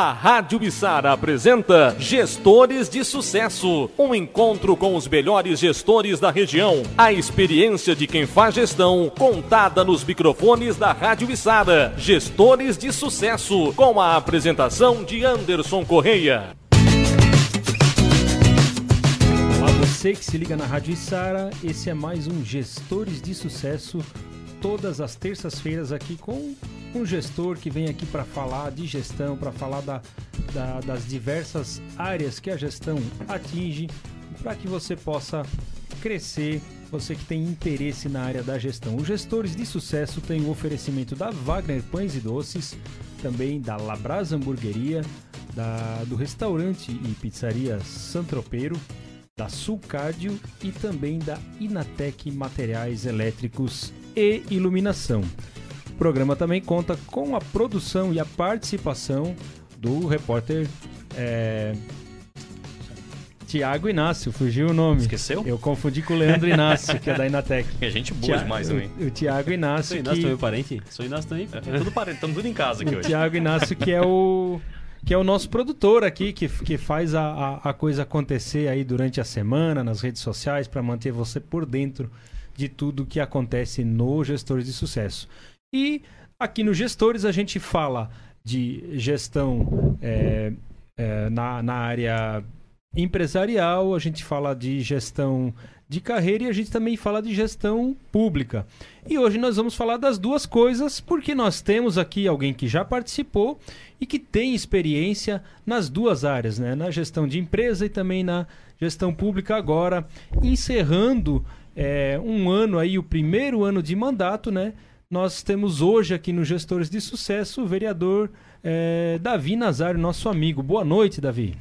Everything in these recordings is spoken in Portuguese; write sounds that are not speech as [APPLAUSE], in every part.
A Rádio Bissara apresenta Gestores de Sucesso, um encontro com os melhores gestores da região. A experiência de quem faz gestão, contada nos microfones da Rádio Bissara. Gestores de Sucesso, com a apresentação de Anderson Correia. Olá, você que se liga na Rádio Sara, esse é mais um Gestores de Sucesso, todas as terças-feiras aqui com um gestor que vem aqui para falar de gestão, para falar da, da, das diversas áreas que a gestão atinge, para que você possa crescer, você que tem interesse na área da gestão. Os gestores de sucesso têm o oferecimento da Wagner Pães e Doces, também da Labras Hamburgueria, da, do restaurante e pizzaria Santropeiro, da Sulcárdio e também da Inatec Materiais Elétricos e Iluminação. O programa também conta com a produção e a participação do repórter é... Tiago Inácio, fugiu o nome. Esqueceu? Eu confundi com o Leandro Inácio, que é da Inatec. [LAUGHS] É gente boa Tia- demais também. O, o Tiago Inácio. Sou Inácio que... também, parente? Sou Inácio também. É, tudo parente, estamos tudo em casa aqui O hoje. Tiago Inácio, que é o que é o nosso produtor aqui, que, que faz a, a, a coisa acontecer aí durante a semana nas redes sociais para manter você por dentro de tudo que acontece no Gestores de Sucesso. E aqui no Gestores a gente fala de gestão é, é, na, na área empresarial, a gente fala de gestão de carreira e a gente também fala de gestão pública. E hoje nós vamos falar das duas coisas, porque nós temos aqui alguém que já participou e que tem experiência nas duas áreas, né? na gestão de empresa e também na gestão pública agora, encerrando é, um ano aí, o primeiro ano de mandato, né? Nós temos hoje aqui no Gestores de Sucesso o vereador é, Davi Nazário, nosso amigo. Boa noite, Davi.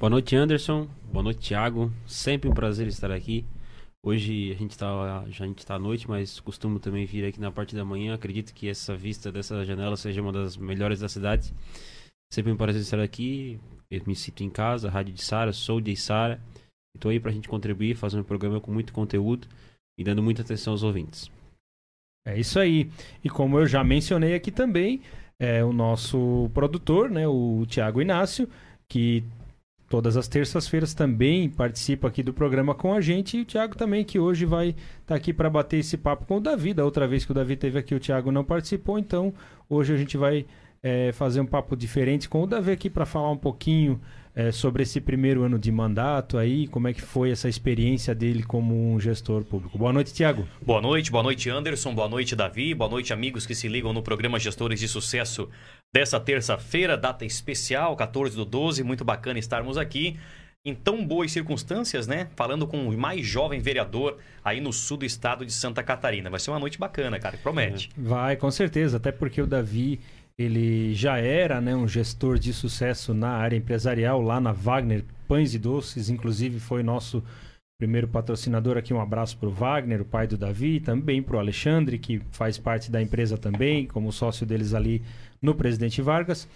Boa noite, Anderson. Boa noite, Thiago. Sempre um prazer estar aqui. Hoje a gente tá, já a gente tá à noite, mas costumo também vir aqui na parte da manhã. Acredito que essa vista dessa janela seja uma das melhores da cidade. Sempre um prazer estar aqui. Eu me sinto em casa, Rádio de Sara, sou de Sara. Estou aí pra gente contribuir, fazer um programa com muito conteúdo e dando muita atenção aos ouvintes. É isso aí. E como eu já mencionei aqui também, é o nosso produtor, né, o Tiago Inácio, que todas as terças-feiras também participa aqui do programa com a gente. E o Tiago também, que hoje vai estar aqui para bater esse papo com o Davi. Da outra vez que o Davi teve aqui, o Tiago não participou. Então, hoje a gente vai é, fazer um papo diferente com o Davi aqui para falar um pouquinho é, sobre esse primeiro ano de mandato aí, como é que foi essa experiência dele como um gestor público. Boa noite, Tiago. Boa noite, boa noite, Anderson. Boa noite, Davi. Boa noite, amigos que se ligam no programa Gestores de Sucesso dessa terça-feira, data especial, 14 do 12. Muito bacana estarmos aqui. Em tão boas circunstâncias, né? Falando com o mais jovem vereador aí no sul do estado de Santa Catarina. Vai ser uma noite bacana, cara. Promete. Vai, com certeza, até porque o Davi ele já era né, um gestor de sucesso na área empresarial lá na Wagner Pães e Doces, inclusive foi nosso primeiro patrocinador aqui. Um abraço para o Wagner, o pai do Davi, também para o Alexandre, que faz parte da empresa também, como sócio deles ali no Presidente Vargas.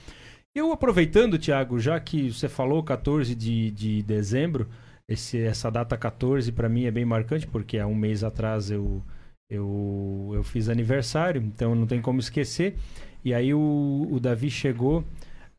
Eu aproveitando, Tiago, já que você falou 14 de, de dezembro, esse, essa data 14 para mim é bem marcante, porque há um mês atrás eu, eu, eu fiz aniversário, então não tem como esquecer. E aí o, o Davi chegou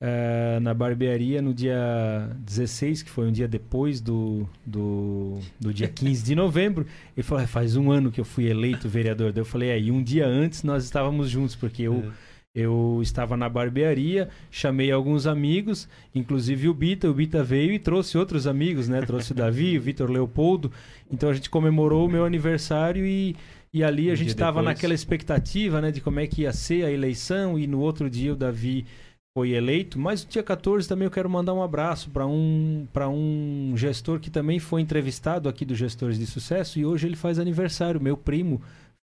eh, na barbearia no dia 16, que foi um dia depois do, do, do dia [LAUGHS] 15 de novembro. Ele falou, "Ah, faz um ano que eu fui eleito vereador. Daí eu falei, aí um dia antes nós estávamos juntos, porque eu... Eu estava na barbearia, chamei alguns amigos, inclusive o Bita. O Bita veio e trouxe outros amigos, né? Trouxe o Davi, o Vitor Leopoldo. Então a gente comemorou o meu aniversário e, e ali a Um gente estava naquela expectativa, né? De como é que ia ser a eleição. E no outro dia o Davi foi eleito. Mas no dia 14 também eu quero mandar um abraço para um, para um gestor que também foi entrevistado aqui do Gestores de Sucesso. E hoje ele faz aniversário, meu primo.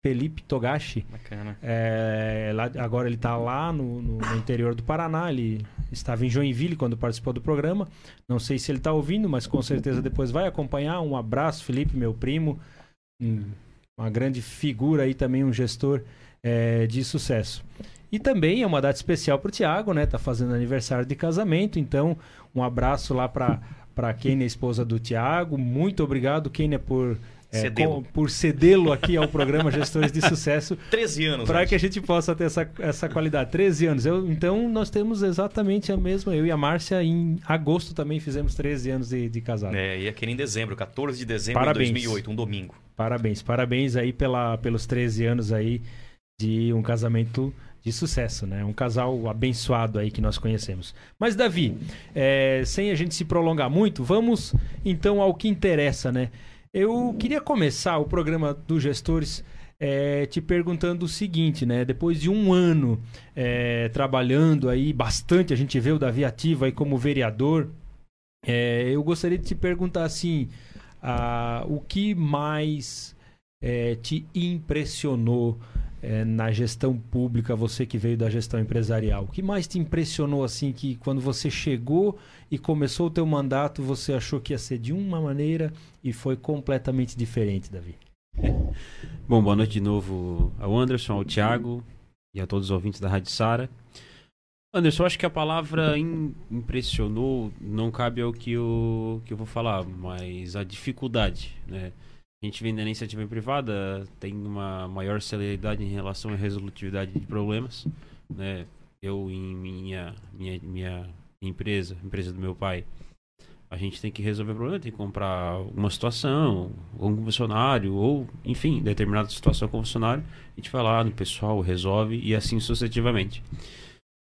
Felipe Togashi. Bacana. É, lá- agora ele está lá no, no- no interior do Paraná. Ele estava em Joinville quando participou do programa. Não sei se ele está ouvindo, mas com certeza depois vai acompanhar. Um abraço, Felipe, meu primo. Um- uma grande figura aí também, um gestor é, de sucesso. E também é uma data especial para o Tiago, né? Tá fazendo aniversário de casamento. Então, um abraço lá para para Kênia, esposa do Tiago. Muito obrigado, Kênia, por é, com, por cedê-lo aqui ao programa Gestores de Sucesso. [LAUGHS] 13 anos. Para que a gente possa ter essa, essa qualidade. 13 anos. Eu, então, nós temos exatamente a mesma. Eu e a Márcia, em agosto, também fizemos 13 anos de, de casado. É, e aquele em dezembro, 14 de dezembro parabéns. de 2008, um domingo. Parabéns, parabéns aí pela, pelos 13 anos aí de um casamento de sucesso, né? Um casal abençoado aí que nós conhecemos. Mas, Davi, é, sem a gente se prolongar muito, vamos então ao que interessa, né? Eu queria começar o programa dos gestores é, te perguntando o seguinte, né? Depois de um ano é, trabalhando aí bastante, a gente vê o Davi ativo aí como vereador. É, eu gostaria de te perguntar assim, o que mais é, te impressionou é, na gestão pública, você que veio da gestão empresarial? O que mais te impressionou assim que quando você chegou e começou o teu mandato, você achou que ia ser de uma maneira e foi completamente diferente, Davi? [LAUGHS] Bom, boa noite de novo ao Anderson, ao Thiago e a todos os ouvintes da Rádio Sara. Anderson, acho que a palavra impressionou não cabe ao que eu, que eu vou falar, mas a dificuldade, né? A gente vem da iniciativa privada, tem uma maior celeridade em relação à resolutividade de problemas, né? Eu em minha, minha, minha empresa, empresa do meu pai, a gente tem que resolver problema, tem que comprar uma situação, ou um funcionário, ou, enfim, determinada situação com o funcionário, a gente vai lá no pessoal, resolve e assim sucessivamente.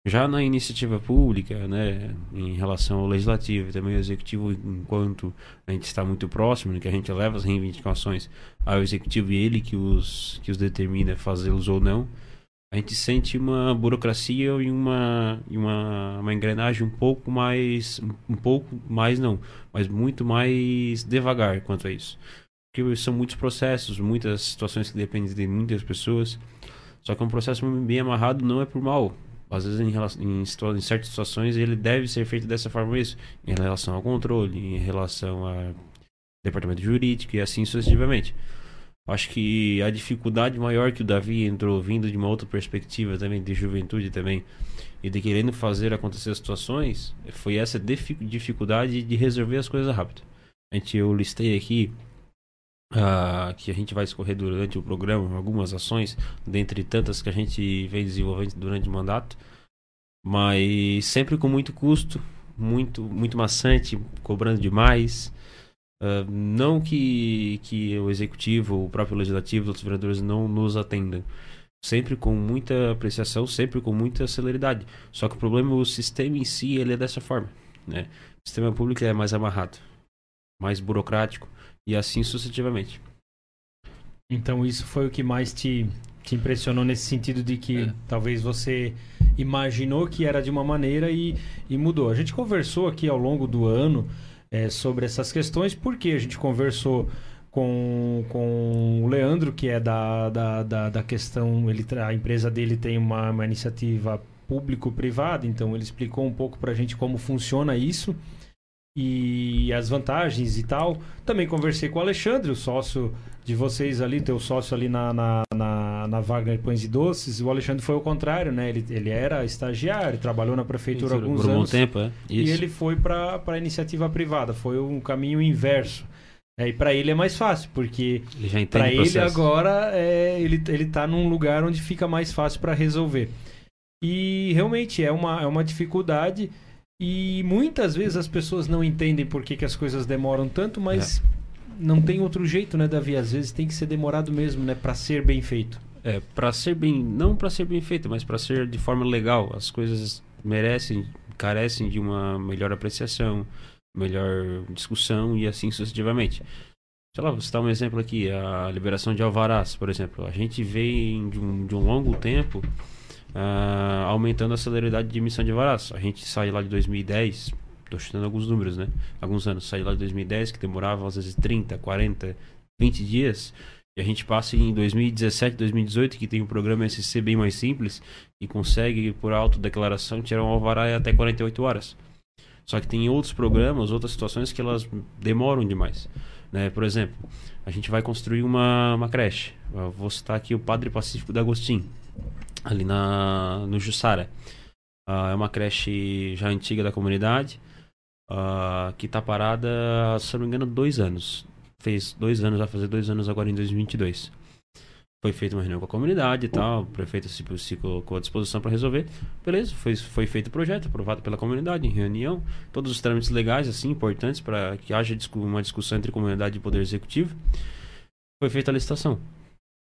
Já na iniciativa pública, né, em relação ao legislativo e também ao executivo, enquanto a gente está muito próximo, né, que a gente leva as reivindicações ao executivo e ele que os, que os determina fazê-los ou não, a gente sente uma burocracia e uma, uma, uma engrenagem um pouco mais. Um pouco mais não, mas muito mais devagar quanto a isso. Porque são muitos processos, muitas situações que dependem de muitas pessoas. Só que um processo bem amarrado não é por mal. Às vezes, em, relação, em, em certas situações, ele deve ser feito dessa forma isso. Em relação ao controle, em relação ao departamento jurídico e assim sucessivamente. Acho que a dificuldade maior que o Davi entrou vindo de uma outra perspectiva também, de juventude também, e de querendo fazer acontecer situações, foi essa dificuldade de resolver as coisas rápido. A gente, eu listei aqui uh, que a gente vai escorrer durante o programa algumas ações, dentre tantas que a gente vem desenvolvendo durante o mandato, mas sempre com muito custo, muito, muito maçante, cobrando demais. Uh, não que, que o executivo, o próprio legislativo, os outros vereadores não nos atendam. Sempre com muita apreciação, sempre com muita celeridade. Só que o problema é o sistema em si, ele é dessa forma. Né? O sistema público é mais amarrado, mais burocrático e assim sucessivamente. Então isso foi o que mais te, te impressionou nesse sentido de que é. talvez você imaginou que era de uma maneira e, e mudou. A gente conversou aqui ao longo do ano é, sobre essas questões, porque a gente conversou com, com o Leandro, que é da, da, da, da questão, ele, a empresa dele tem uma, uma iniciativa público-privada, então ele explicou um pouco para a gente como funciona isso e as vantagens e tal. Também conversei com o Alexandre, o sócio de vocês ali, teu sócio ali na, na, na, na Wagner Pães e Doces. O Alexandre foi o contrário, né? Ele, ele era estagiário, trabalhou na prefeitura há alguns por um anos. Bom tempo, é? Isso. E ele foi para a iniciativa privada. Foi um caminho inverso. É, e para ele é mais fácil, porque para ele agora é, ele, ele tá num lugar onde fica mais fácil para resolver. E realmente é uma, é uma dificuldade. E muitas vezes as pessoas não entendem por que, que as coisas demoram tanto, mas é. não tem outro jeito, né, Davi? Às vezes tem que ser demorado mesmo, né, para ser bem feito. É, para ser bem, não para ser bem feito, mas para ser de forma legal. As coisas merecem, carecem de uma melhor apreciação, melhor discussão e assim sucessivamente. Sei lá, vou citar um exemplo aqui, a liberação de alvarás, por exemplo. A gente vem de um, de um longo tempo uh, aumentando a celeridade de emissão de varas. A gente sai lá de 2010, estou chutando alguns números, né? Alguns anos, sai lá de 2010, que demorava às vezes 30, 40, 20 dias. E a gente passa em 2017, 2018, que tem um programa SC bem mais simples e consegue, por autodeclaração, tirar um alvará até 48 horas. Só que tem outros programas, outras situações que elas demoram demais. Né? Por exemplo, a gente vai construir uma, uma creche. Eu vou citar aqui o Padre Pacífico da Agostinho ali na, no Jussara. Uh, é uma creche já antiga da comunidade, uh, que está parada, se não me engano, dois anos. fez dois anos, vai fazer dois anos agora em 2022. Foi feita uma reunião com a comunidade e tal, o prefeito se, se colocou à disposição para resolver. Beleza, foi, foi feito o projeto, aprovado pela comunidade, em reunião, todos os trâmites legais, assim, importantes para que haja uma discussão entre comunidade e poder executivo. Foi feita a licitação.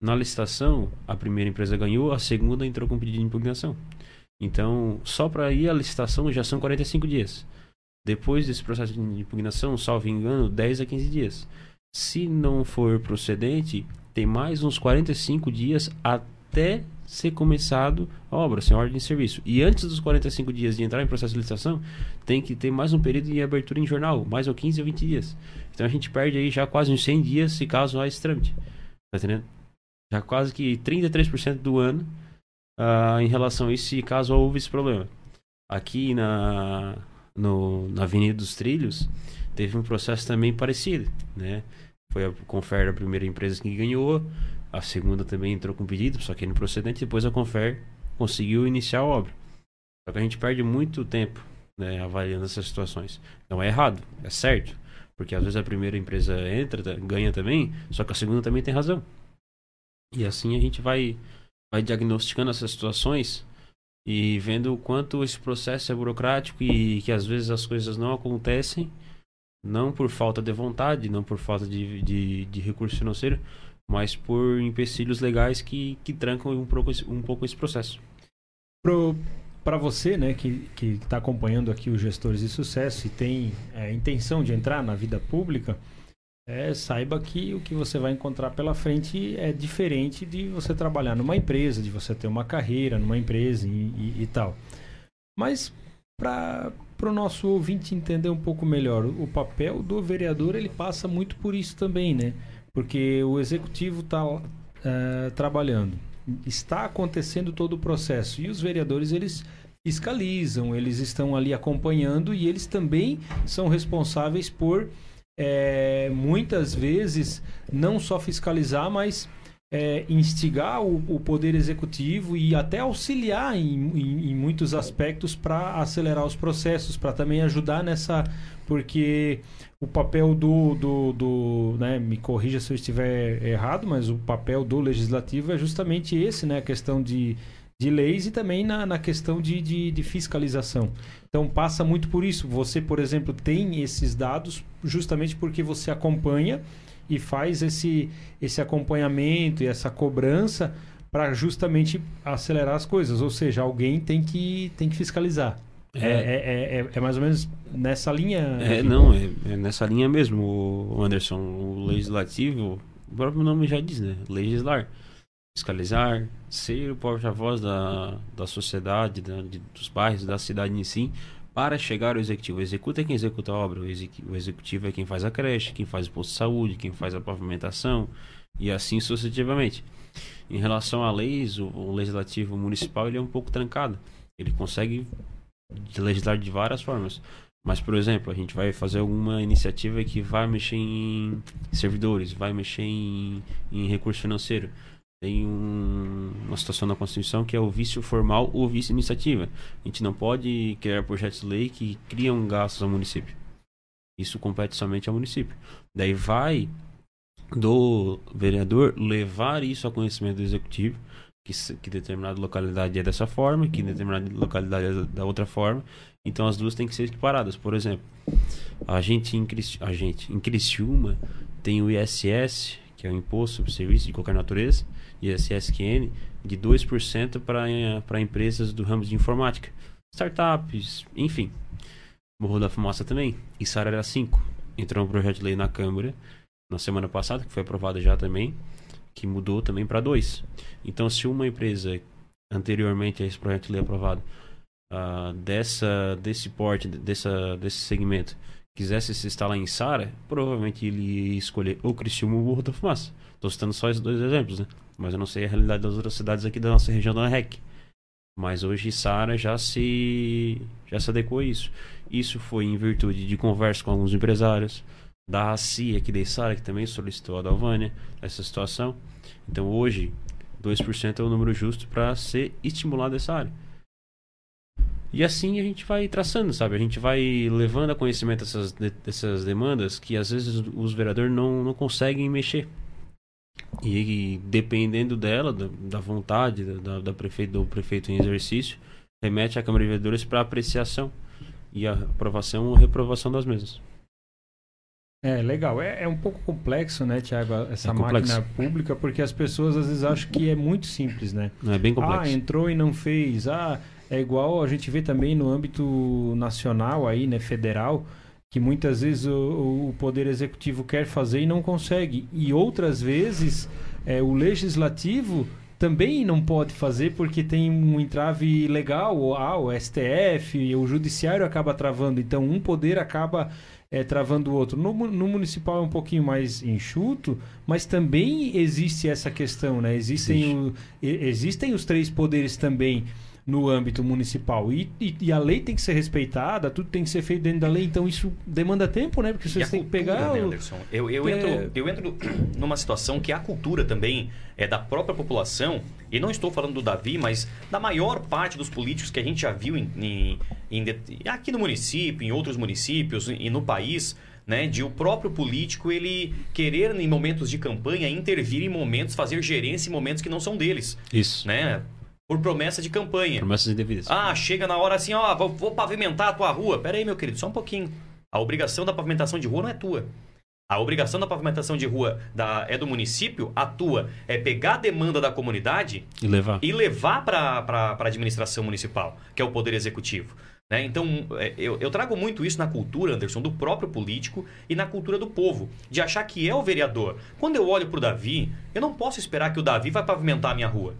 Na licitação, a primeira empresa ganhou, a segunda entrou com pedido de impugnação. Então, só para ir à licitação já são 45 dias. Depois desse processo de impugnação, salvo engano, 10 a 15 dias. Se não for procedente, tem mais uns 45 dias até ser começado a obra, sem ordem de serviço. E antes dos 45 dias de entrar em processo de licitação, tem que ter mais um período de abertura em jornal, mais ou 15 ou 20 dias. Então a gente perde aí já quase uns 100 dias se caso há esse trâmite. Tá entendendo? Já quase que 33% do ano uh, em relação a isso, caso houve esse problema. Aqui na, no, na Avenida dos Trilhos, teve um processo também parecido, né? Foi a Confer a primeira empresa que ganhou, a segunda também entrou com pedido, só que no procedente, depois a Confer conseguiu iniciar a obra. Só que a gente perde muito tempo né, avaliando essas situações. Não é errado, é certo. Porque às vezes a primeira empresa entra, ganha também, só que a segunda também tem razão. E assim a gente vai, vai diagnosticando essas situações e vendo o quanto esse processo é burocrático e que às vezes as coisas não acontecem não por falta de vontade, não por falta de, de, de recurso financeiro, mas por empecilhos legais que, que trancam um pouco, um pouco esse processo. Para você, né, que está acompanhando aqui os gestores de sucesso e tem é, intenção de entrar na vida pública, é, saiba que o que você vai encontrar pela frente é diferente de você trabalhar numa empresa, de você ter uma carreira numa empresa e, e, e tal. Mas para o nosso ouvinte entender um pouco melhor, o papel do vereador ele passa muito por isso também, né? Porque o executivo está uh, eh, trabalhando, está acontecendo todo o processo e os vereadores eles fiscalizam, eles estão ali acompanhando e eles também são responsáveis por é, muitas vezes não só fiscalizar, mas é, instigar o, o, poder executivo e até auxiliar em, em, em muitos aspectos para acelerar os processos, para também ajudar nessa. Porque o papel do. do, do né, me corrija se eu estiver errado, mas o papel do legislativo é justamente esse, né? A questão de, de leis e também na, na questão de, de, de, fiscalização. Então passa muito por isso. Você, por exemplo, tem esses dados justamente porque você acompanha e faz esse, esse acompanhamento e essa cobrança para justamente acelerar as coisas. Ou seja, alguém tem que, tem que fiscalizar. É, é, é, é, é mais ou menos nessa linha. É, não, é, é, nessa linha mesmo, Anderson. O legislativo, o próprio nome já diz, né? Legislar. Fiscalizar, ser o porta-voz da, da sociedade, da, de, dos bairros, da cidade em si, para chegar ao executivo. Executa é quem executa a obra, o executivo é quem faz a creche, quem faz o posto de saúde, quem faz a pavimentação e assim sucessivamente. Em relação a leis, o, o legislativo municipal ele é um pouco trancado. Ele consegue legislar de várias formas. Mas, por exemplo, a gente vai fazer alguma iniciativa que vai mexer em servidores, vai mexer em, em recurso financeiro tem um, uma situação na Constituição que é o vício formal ou vício iniciativa. A gente não pode criar projetos de lei que criam gastos ao município. Isso compete somente ao município. Daí vai do vereador levar isso ao conhecimento do executivo, que, que determinada localidade é dessa forma, que determinada localidade é da outra forma. Então as duas têm que ser equiparadas. Por exemplo, a gente em, a gente, em Criciúma tem o ISS, que é o Imposto sobre Serviço de Qualquer Natureza, ISSQN de 2% para empresas do ramo de informática, startups, enfim. Morro da Fumaça também, Isara era 5. Entrou um projeto de lei na Câmara na semana passada, que foi aprovado já também, que mudou também para 2. Então, se uma empresa anteriormente a esse projeto de lei aprovado uh, dessa, desse porte, dessa, desse segmento, quisesse se instalar em Sara, provavelmente ele ia escolher ou Criciúma ou Morro da Fumaça. Estou citando só esses dois exemplos, né? Mas eu não sei a realidade das outras cidades aqui da nossa região da REC. Mas hoje Sara já se já se adequou a isso. Isso foi em virtude de conversa com alguns empresários, da ACI aqui de Sara, que também solicitou a Dalvânia essa situação. Então hoje, 2% é o número justo para ser estimulado essa área. E assim a gente vai traçando, sabe? A gente vai levando a conhecimento essas, de- dessas demandas que às vezes os vereadores não, não conseguem mexer. E, dependendo dela, da, da vontade da, da prefeito, do prefeito em exercício, remete à Câmara de Vereadores para apreciação e a aprovação ou reprovação das mesmas. É, legal. É, é um pouco complexo, né, Tiago, essa É máquina pública, porque as pessoas às vezes acham que é muito simples, né? É bem complexo. Ah, entrou e não fez. Ah, é igual a gente vê também no âmbito nacional aí, né, federal, que muitas vezes o, o poder executivo quer fazer e não consegue. E outras vezes é, o legislativo também não pode fazer porque tem um entrave legal, ou, ah, o STF, o judiciário acaba travando. Então um poder acaba é, travando o outro. No, no municipal é um pouquinho mais enxuto, mas também existe essa questão, né? Existem, Existe. o- existem os três poderes também no âmbito municipal. E, e- e a lei tem que ser respeitada, tudo tem que ser feito dentro da lei, então isso demanda tempo, né? Porque E vocês têm que pegar. né, Anderson? Eu, eu, É. entro, eu entro [CLEARS THROAT] numa situação que a cultura também é da própria população, e não estou falando do Davi, mas da maior parte dos políticos que a gente já viu em, em- em aqui no município, em outros municípios e no país, né, de o próprio político ele querer em momentos de campanha intervir em momentos, fazer gerência em momentos que não são deles, Isso. né? Por promessa de campanha. Promessas indevidas. Ah, chega na hora assim, ó, vou, vou pavimentar a tua rua. Pera aí, meu querido, só um pouquinho. A obrigação da pavimentação de rua não é tua. A obrigação da pavimentação de rua da, é do município, a tua é pegar a demanda da comunidade E levar. e levar para a administração municipal, que é o poder executivo. né? Então, é, eu, eu trago muito isso na cultura, Anderson, do próprio político e na cultura do povo, de achar que é o vereador. Quando eu olho para o Davi, eu não posso esperar que o Davi vai pavimentar a minha rua.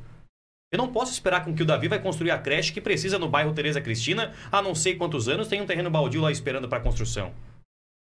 Eu não posso esperar com que o Davi vai construir a creche que precisa no bairro Tereza Cristina há não sei quantos anos, tem um terreno baldio lá esperando para construção.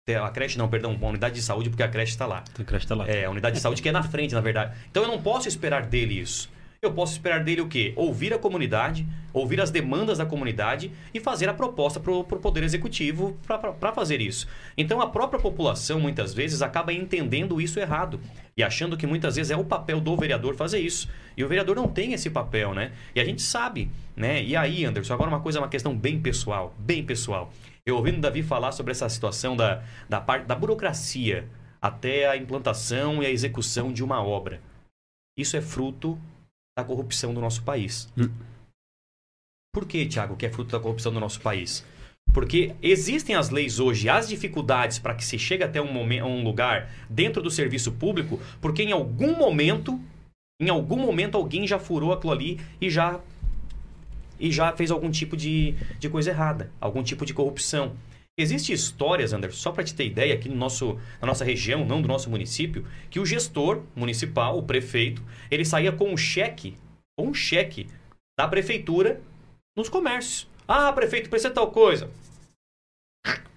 A creche não, perdão, uma unidade de saúde, porque a creche está lá. Então, creche tá lá. É, a unidade de saúde que é na frente, na verdade. Então eu não posso esperar dele isso. Eu posso esperar dele o quê? Ouvir a comunidade, ouvir as demandas da comunidade e fazer a proposta para o Poder Executivo para fazer isso. Então a própria população, muitas vezes, acaba entendendo isso errado e achando que muitas vezes é o papel do vereador fazer isso. E o vereador não tem esse papel, né? E a gente sabe, né? E aí, Anderson, agora uma coisa, uma questão bem pessoal, bem pessoal. Eu ouvindo o Davi falar sobre essa situação da, da parte da burocracia até a implantação e a execução de uma obra. Isso é fruto da corrupção do nosso país. Hum. Por que, Tiago, que é fruto da corrupção do nosso país? Porque existem as leis hoje, as dificuldades para que se chegue até um, momen- um lugar dentro do serviço público, porque em algum momento, em algum momento alguém já furou aquilo ali e já e já fez algum tipo de, de coisa errada, algum tipo de corrupção. Existem histórias, Anderson, só para te ter ideia, aqui no nosso, na nossa região, não do nosso município, que o gestor municipal, o prefeito, ele saía com um cheque, com um cheque da prefeitura nos comércios. Ah, prefeito, precisa tal coisa.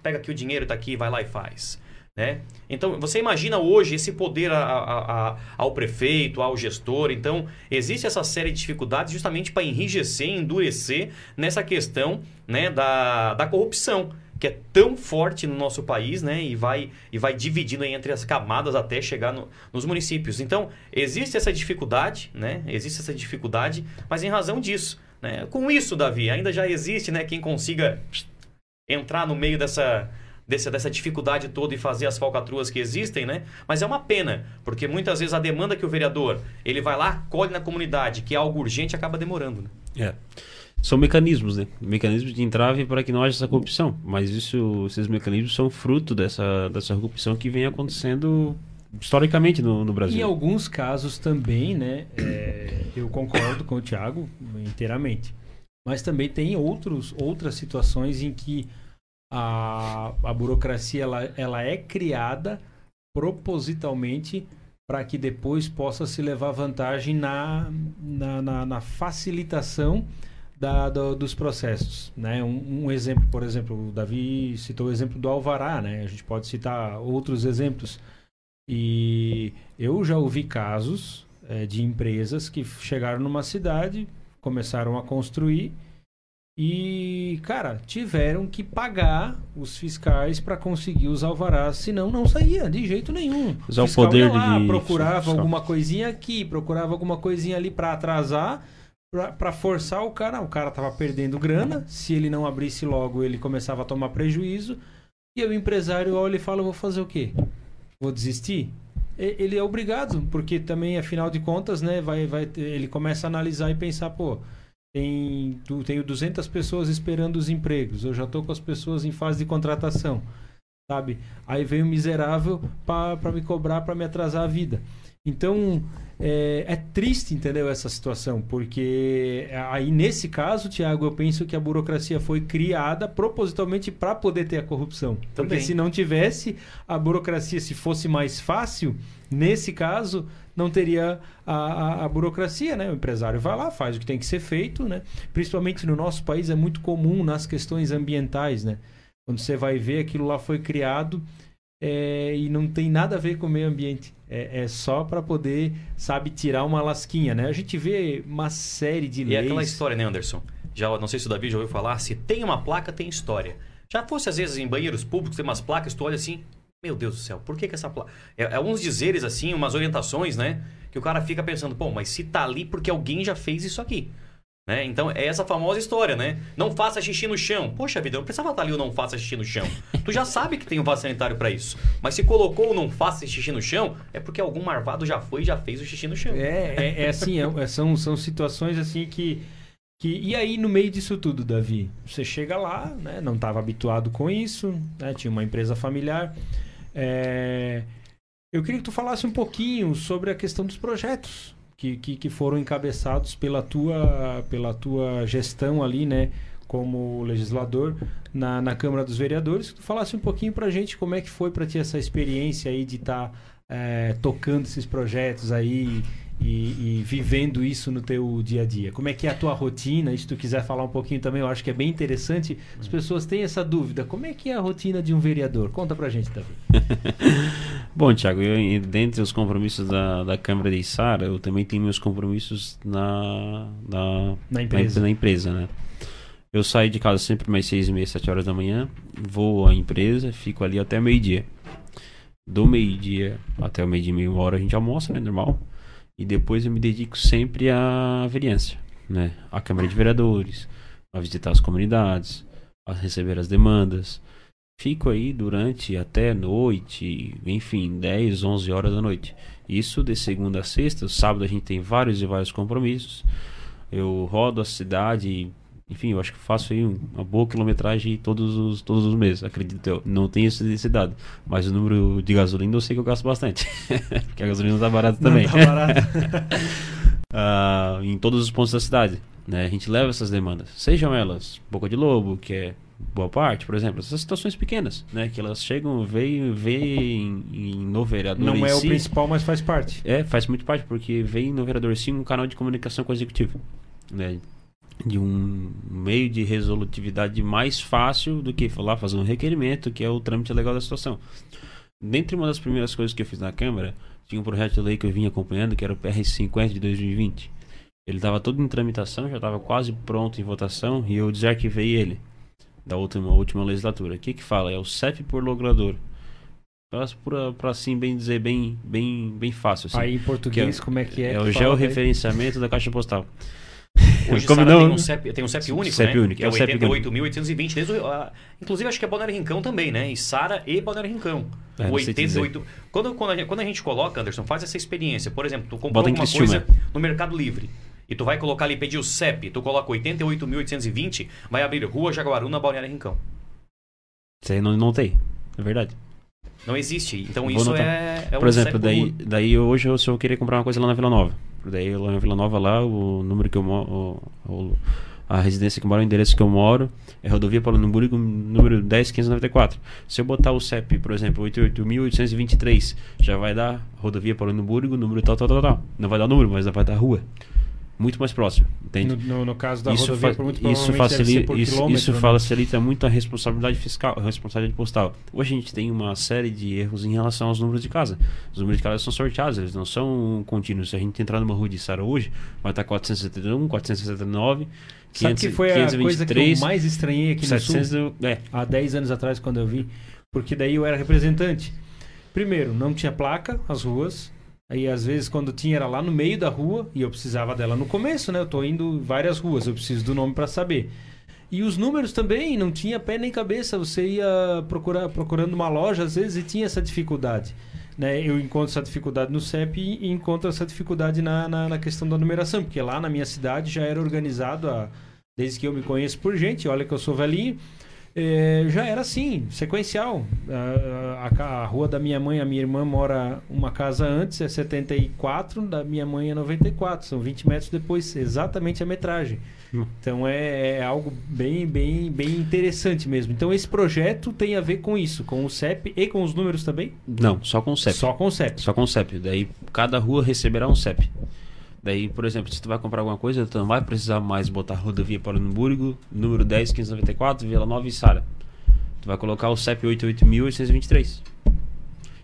Pega aqui o dinheiro, tá aqui, vai lá e faz. Né? Então, você imagina hoje esse poder a- a- a- ao prefeito, ao gestor. Então, existe essa série de dificuldades justamente para enrijecer, endurecer nessa questão né, da, da corrupção, que é tão forte no nosso país né, e, vai, e vai dividindo entre as camadas até chegar no- nos municípios. Então, existe essa dificuldade, né? existe essa dificuldade, mas em razão disso. Né? Com isso, Davi, ainda já existe né, quem consiga entrar no meio dessa, dessa, dessa dificuldade toda e fazer as falcatruas que existem, né? Mas é uma pena, porque muitas vezes a demanda que o vereador ele vai lá, colhe na comunidade, que é algo urgente, acaba demorando. Né? É. São mecanismos, né? Mecanismos de entrave para que não haja essa corrupção. Mas isso, esses mecanismos são fruto dessa, dessa corrupção que vem acontecendo historicamente no, no Brasil. Em alguns casos também, né? é, eu concordo com o Thiago inteiramente. Mas também tem outros, outras situações em que a, a burocracia ela, ela é criada propositalmente para que depois possa se levar vantagem na, na, na- na facilitação da- do- dos processos. Né? Um, um exemplo, por exemplo, o Davi citou o exemplo do Alvará, né? a gente pode citar outros exemplos. E eu já ouvi casos eh, de empresas que chegaram numa cidade, começaram a construir e, cara, tiveram que pagar os fiscais para conseguir os alvarás, senão não saía de jeito nenhum. Usar o poder ia lá, de procurava fiscal. alguma coisinha aqui, procurava alguma coisinha ali para atrasar, para forçar o cara. O cara tava perdendo grana, se ele não abrisse logo, ele começava a tomar prejuízo. E o empresário olha e fala: vou fazer o quê? Vou desistir? Ele é obrigado, porque também, afinal de contas, né, vai, vai, ele começa a analisar e pensar: pô, tem, tenho 200 pessoas esperando os empregos, eu já estou com as pessoas em fase de contratação, sabe? Aí vem o miserável para me cobrar, para me atrasar a vida. Então, é, é, triste, entendeu, essa situação, porque aí nesse caso, Tiago, eu penso que a burocracia foi criada propositalmente para poder ter a corrupção. Também. Porque se não tivesse a burocracia, se fosse mais fácil, nesse caso, não teria a, a, a, burocracia, né? O empresário vai lá, faz o que tem que ser feito, né? Principalmente no nosso país é muito comum nas questões ambientais, né? Quando você vai ver, aquilo lá foi criado é, e não tem nada a ver com o meio ambiente. É, é só para poder, sabe, tirar uma lasquinha, né? A gente vê uma série de e leis. E é aquela história, né, Anderson? Já, não sei se o Davi já ouviu falar, se tem uma placa, tem história. Já fosse às vezes em banheiros públicos, tem umas placas, tu olha assim, meu Deus do céu, por que, que essa placa. É, é uns dizeres assim, umas orientações, né? Que o cara fica pensando, pô, mas se tá ali porque alguém já fez isso aqui. Né? Então, é essa famosa história, né? Não faça xixi no chão. Poxa vida, não precisava estar ali o não faça xixi no chão. tu já sabe que tem um vaso sanitário para isso. Mas se colocou o não faça xixi no chão, é porque algum marvado já foi e já fez o xixi no chão. É, é, é assim, é, é, são, são situações assim que, que... E aí, no meio disso tudo, Davi? Você chega lá, né? Não estava habituado com isso, né? Tinha uma empresa familiar. É... Eu queria que tu falasse um pouquinho sobre a questão dos projetos que, que, que, foram encabeçados pela tua, pela tua gestão ali, né? Como legislador na, na Câmara dos Vereadores. Que tu falasse um pouquinho pra gente como é que foi para ti essa experiência aí de estar tá, é, tocando esses projetos aí e, e, vivendo isso no teu dia a dia? Como é que é a tua rotina? E se tu quiser falar um pouquinho também, eu acho que é bem interessante. As pessoas têm essa dúvida. Como é que é a rotina de um vereador? Conta pra gente, Davi. [LAUGHS] Bom, Tiago, eu, dentre os compromissos da, da Câmara de Içara, eu também tenho meus compromissos na, na, na empresa. Na, na, empresa, né? Eu saio de casa sempre mais seis e meia, sete horas da manhã, vou à empresa, fico ali até meio-dia. Do meio-dia até o meio-dia, meia hora a gente almoça, né? Normal. E depois eu me dedico sempre à vereança, né? À Câmara de Vereadores, a visitar as comunidades, a receber as demandas. Fico aí durante até noite, enfim, 10, 11 horas da noite. Isso de segunda a sexta. Sábado a gente tem vários e vários compromissos. Eu rodo a cidade enfim, eu acho que faço aí uma boa quilometragem todos os, todos os meses, acredito eu. Não tenho esse dado, mas o número de gasolina eu sei que eu gasto bastante. [LAUGHS] Porque a gasolina tá barata também. Não tá barata. uh, [LAUGHS] em todos os pontos da cidade. Né? A gente leva essas demandas. Sejam elas Boca de Lobo, que é boa parte, por exemplo, essas situações pequenas, né? Que elas chegam, veem, veem em, no vereador. Não é si, o principal, mas faz parte. É, faz muito parte, porque vem no vereador sim um canal de comunicação com o executivo. Né? De um meio de resolutividade mais fácil do que lá fazer um requerimento, que é o trâmite legal da situação. Dentre uma das primeiras coisas que eu fiz na Câmara, tinha um projeto de lei que eu vinha acompanhando, que era o PR50 de 2020. Ele estava todo em tramitação, já estava quase pronto em votação, e eu desarquivei ele da última, última legislatura. O que que fala? É o CEP por logrador. Para assim bem dizer, bem, bem, bem fácil. Assim. Aí em português, é, como é que é? É o georreferenciamento da caixa postal. Hoje Como não... tem, um CEP, tem um CEP único, CEP né? Único, que é, é 88.820. Desde, uh, inclusive, acho que é Balneário Rincão também, né? E Sara e Balneário Rincão. É, 88. Quando, quando, a gente, quando a gente coloca, Anderson, faz essa experiência. Por exemplo, tu comprou alguma coisa no Mercado Livre. E tu vai colocar ali, pedir o CEP, tu coloca 88.820, vai abrir Rua Jaguaruna, Balneário Rincão. Isso aí não, não tem. É verdade. Não existe. Então Vou isso é, é Por exemplo, daí, daí hoje se eu querer comprar uma coisa lá na Vila Nova. Daí lá na Vila Nova lá, o número que eu moro. A residência que eu moro, o endereço que eu moro é rodovia Paulo Numburgo, número 10594. Se eu botar o CEP, por exemplo, 88.823, já vai dar rodovia Paulo Numburgo, número tal, tal, tal, tal. Não vai dar número, mas vai dar rua muito mais próximo. Entende? No, no, no caso da isso rodovia, por muito isso facilita, isso, isso né? facilita muito a responsabilidade fiscal, a responsabilidade postal. Hoje a gente tem uma série de erros em relação aos números de casa. Os números de casa são sorteados, eles não são contínuos. Se a gente entrar numa rua de Sara hoje, vai estar 471, 479. Sabe 500, que foi 523, a coisa que eu mais estranhei aqui 700, no Sul? É. Há 10 anos atrás, quando eu vi. Porque daí eu era representante. Primeiro, não tinha placa, as ruas. Aí às vezes quando tinha era lá no meio da rua e eu precisava dela no começo, né? Eu tô indo várias ruas, eu preciso do nome para saber. E os números também, não tinha pé nem cabeça. Você ia procurar, procurando uma loja às vezes e tinha essa dificuldade. Né? Eu encontro essa dificuldade no CEP e encontro essa dificuldade na, na, na questão da numeração, porque lá na minha cidade já era organizado, a, desde que eu me conheço por gente, olha que eu sou velhinho, é, já era assim, sequencial. A, a, a, rua da minha mãe, a minha irmã mora uma casa antes, é 74, da minha mãe é 94, são 20 metros depois, exatamente a metragem. Hum. Então é, é, algo bem, bem, bem interessante mesmo. Então esse projeto tem a ver com isso, com o CEP e com os números também? Não, só com o CEP. Só com o CEP. Só com o CEP. Daí cada rua receberá um CEP. Daí, por exemplo, se tu vai comprar alguma coisa, tu não vai precisar mais botar rodovia para Lunemburgo, número 10, 1594, Vila Nova e Sara. Tu vai colocar o CEP 88823.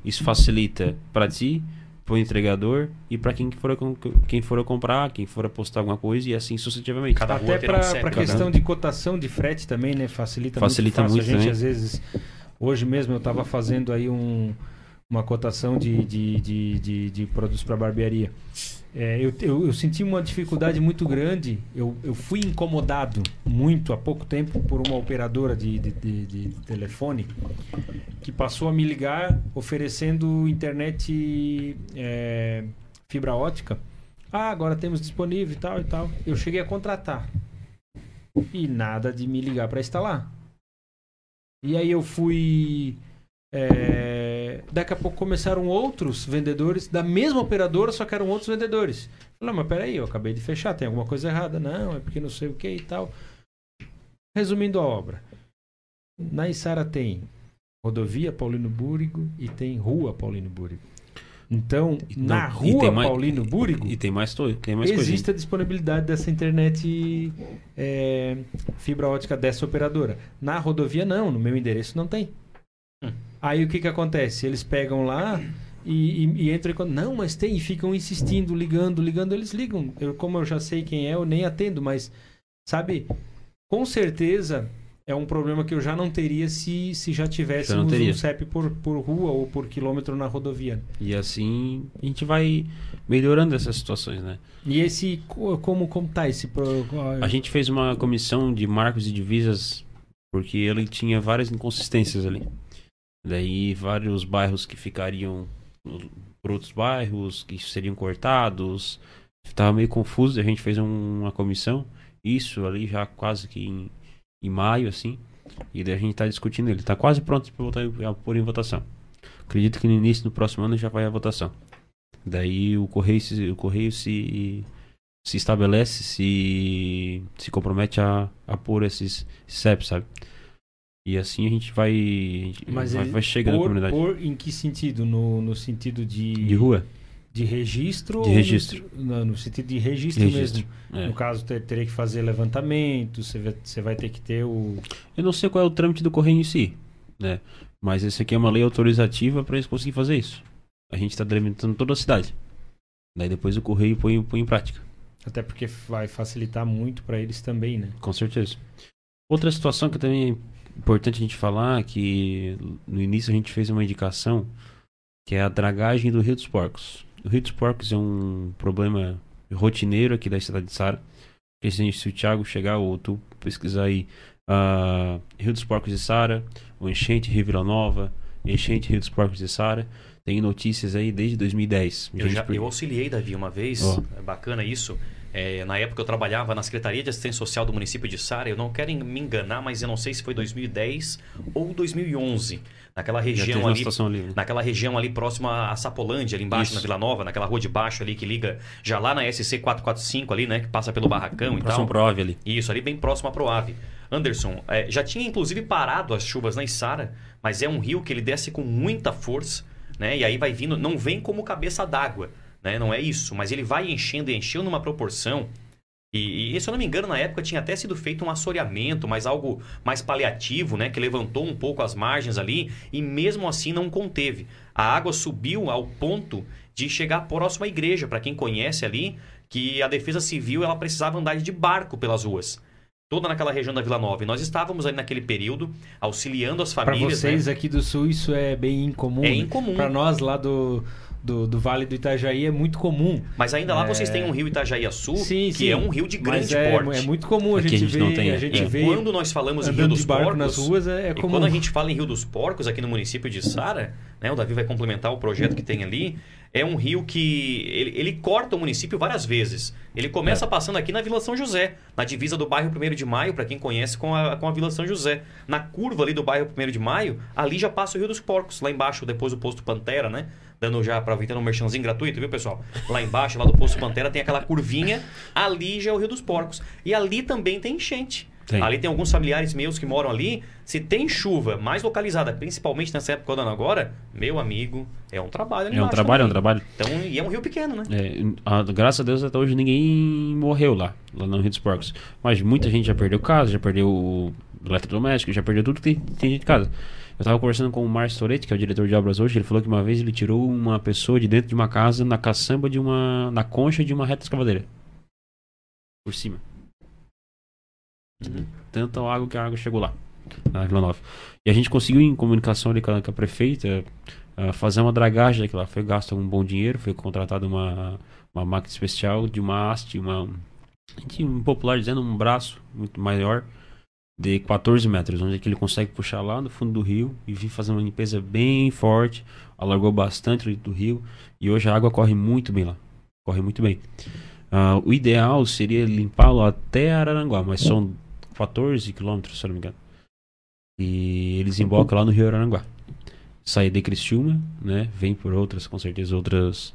Isso facilita para ti, para o entregador e para quem for, quem for comprar, quem for postar alguma coisa e assim sucessivamente. Cada Até para um a questão de cotação de frete também, né? Facilita, Facilita muito, muito a gente, às vezes... Hoje mesmo eu estava fazendo aí um, uma cotação de, de, de, de, de produtos para barbearia. É, eu, eu, eu, senti uma dificuldade muito grande. Eu, eu fui incomodado muito há pouco tempo por uma operadora de, de, de, de telefone que passou a me ligar oferecendo internet é, fibra ótica. Ah, agora temos disponível e tal e tal. Eu cheguei a contratar e nada de me ligar para instalar. E aí eu fui é, daqui a pouco começaram outros vendedores da mesma operadora, só que eram outros vendedores. Falei, mas peraí, eu acabei de fechar, tem alguma coisa errada. Não, é porque não sei o que e tal. Resumindo a obra. Na Isara tem rodovia Paulino Búrigo e tem rua Paulino Búrigo. Então, na rua mais, Paulino Búrigo. E, tem mais, tem mais Existe coisinha. a disponibilidade dessa internet é, fibra ótica dessa operadora. Na rodovia, não. No meu endereço, não tem. Aí o que, que acontece? Eles pegam lá e, e, e entram e não, mas tem, e ficam insistindo, ligando, ligando, eles ligam. Eu, como eu já sei quem é, eu nem atendo, mas sabe, com certeza é um problema que eu já não teria se, se já tivéssemos já um CEP por, por rua ou por quilômetro na rodovia. E assim a gente vai melhorando essas situações, né? E esse, como, como tá esse... Pro... A gente fez uma comissão de marcos e divisas porque ele tinha várias inconsistências ali. Daí vários bairros que ficariam por outros bairros, que seriam cortados. Estava meio confuso, a gente fez um, uma comissão, isso ali já quase que em, em maio, assim. E daí a gente está discutindo ele. Está quase pronto para pôr em votação. Acredito que no início do próximo ano já vai a votação. Daí o correio se, o correio se, se estabelece, se, se compromete a, a pôr esses CEP, sabe? E assim a gente vai, Mas vai, vai chegando por, na comunidade. Por em que sentido? No, no sentido de... De rua? De registro? De registro. No, no, sentido de registro, registro mesmo. É. No caso, ter, teria que fazer levantamento, você vai, você vai ter que ter o... Eu não sei qual é o trâmite do correio em si, né? Mas esse aqui é uma lei autorizativa para eles conseguirem fazer isso. A gente está delimitando toda a cidade. Daí depois o correio põe, põe em prática. Até porque vai facilitar muito para eles também, né? Com certeza. Outra situação que também importante a gente falar que no início a gente fez uma indicação que é a dragagem do Rio dos Porcos. O Rio dos Porcos é um problema rotineiro aqui da cidade de Sara. Se o Thiago chegar ou tu pesquisar aí uh, Rio dos Porcos de Sara, o enchente Rio Vila Nova, enchente Rio dos Porcos de Sara, tem notícias aí desde 2010. Eu, já, eu auxiliei, Davi, uma vez, oh. é bacana isso. É, na época eu trabalhava na Secretaria de Assistência Social do município de Sara. Eu não quero me enganar, mas eu não sei se foi 2010 ou 2011. Naquela região ali, ali, né? naquela região ali próxima a Sapolândia, ali embaixo Isso. na Vila Nova, naquela rua de baixo ali que liga já lá na SC 445 ali, né, que passa pelo barracão e próximo tal. Pro Ave ali. Isso, ali bem próximo à Proave. Anderson, é, já tinha inclusive parado as chuvas na Isara, mas é um rio que ele desce com muita força, né? E aí vai vindo, não vem como cabeça d'água né? Não é isso, mas ele vai enchendo e enchendo numa proporção. E, e, se eu não me engano, na época tinha até sido feito um assoreamento, mas algo mais paliativo, né? Que levantou um pouco as margens ali e mesmo assim não conteve. A água subiu ao ponto de chegar próximo à igreja, para quem conhece ali, que a defesa civil ela precisava andar de barco pelas ruas toda naquela região da Vila Nova. E nós estávamos ali naquele período auxiliando as famílias. Para vocês né? aqui do Sul isso é bem incomum. É incomum. Para nós lá do do, do Vale do Itajaí é muito comum. Mas ainda lá É. vocês têm um rio Itajaí-Açu, Sim, que sim. é um rio de grande é, porte. é muito comum a Aqui gente, a gente ver, não tem, a é. gente vê quando nós falamos em Rio dos Porcos, nas ruas é, é e comum. quando a gente fala em Rio dos Porcos, aqui no município de Sara, né, o Davi vai complementar o projeto que tem ali, é um rio que ele, ele corta o município várias vezes. Ele começa É. passando aqui na Vila São José, na divisa do bairro 1 de Maio, para quem conhece, com a, com a Vila São José. Na curva ali do bairro 1 de Maio, ali já passa o Rio dos Porcos, lá embaixo, depois do posto Pantera, né? Dando já, aproveitando um merchanzinho gratuito, viu, pessoal? Lá embaixo, lá do posto Pantera, tem aquela curvinha, ali já é o Rio dos Porcos. E ali também tem enchente. Tem. Ali tem alguns familiares meus que moram ali. Se tem chuva mais localizada, principalmente nessa época do ano agora, meu amigo, é um trabalho ali É um trabalho, é um também. trabalho. Então, e é um rio pequeno, né? É, a- graças a Deus até hoje ninguém morreu lá, lá no Rio dos Porcos. Mas muita gente já perdeu casa, já perdeu o eletrodoméstico, já perdeu tudo que tem, tem de casa. Eu tava conversando com o Márcio Toretti, que é o diretor de obras hoje, ele falou que uma vez ele tirou uma pessoa de dentro de uma casa na caçamba de uma. na concha de uma reta escavadeira. Por cima. Tanta água que a água chegou lá, na Vila Nova. E a gente conseguiu, em comunicação ali com a, com a prefeita, ah, fazer uma dragagem aqui lá. Foi gasto um bom dinheiro, foi contratada uma, uma máquina especial de uma haste, uma. A gente, popular dizendo, um braço muito maior, de 14 metros, onde é que ele consegue puxar lá no fundo do rio e vir fazer uma limpeza bem forte, alargou bastante do rio e hoje a água corre muito bem lá. Corre muito bem. Ah, o ideal seria limpá-lo até Araranguá, mas são 14 quilômetros, se não me engano. E eles embocam lá no Rio Araranguá. Sai de Criciúma, né? Vem por outras, com certeza, outras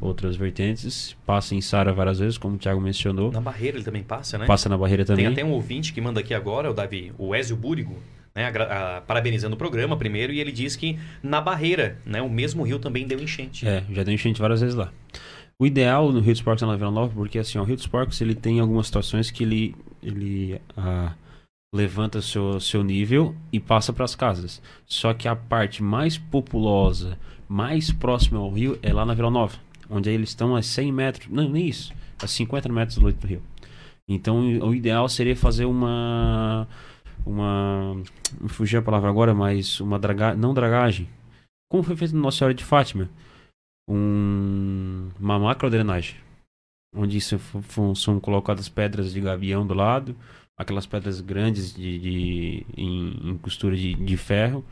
outras vertentes. Passa em Sara várias vezes, como o Thiago mencionou. Na barreira ele também passa, né? Passa na barreira também. Tem até um ouvinte que manda aqui agora, o Davi, o Ézio Búrigo, né, agra- a- parabenizando o programa primeiro, e ele diz que na barreira, né, o mesmo rio também deu enchente. É, já deu enchente várias vezes lá. O ideal no Rio dos Porcos é na Vila Nova, porque assim, ó, o Rio dos Porcos ele tem algumas situações que ele, ele ah, levanta seu, seu nível e passa para as casas. Só que a parte mais populosa, mais próxima ao rio, é lá na Vila Nova, onde eles estão a 100 metros, não, nem isso, a 50 metros do leito do rio. Então o ideal seria fazer uma. Uma. Me a palavra agora, mas uma dragagem. Não dragagem. Como foi feito no Nossa Senhora de Fátima? Um, uma macrodrenagem. Onde isso são colocadas pedras de gavião do lado, aquelas pedras grandes de, de- em, em costura de, de ferro,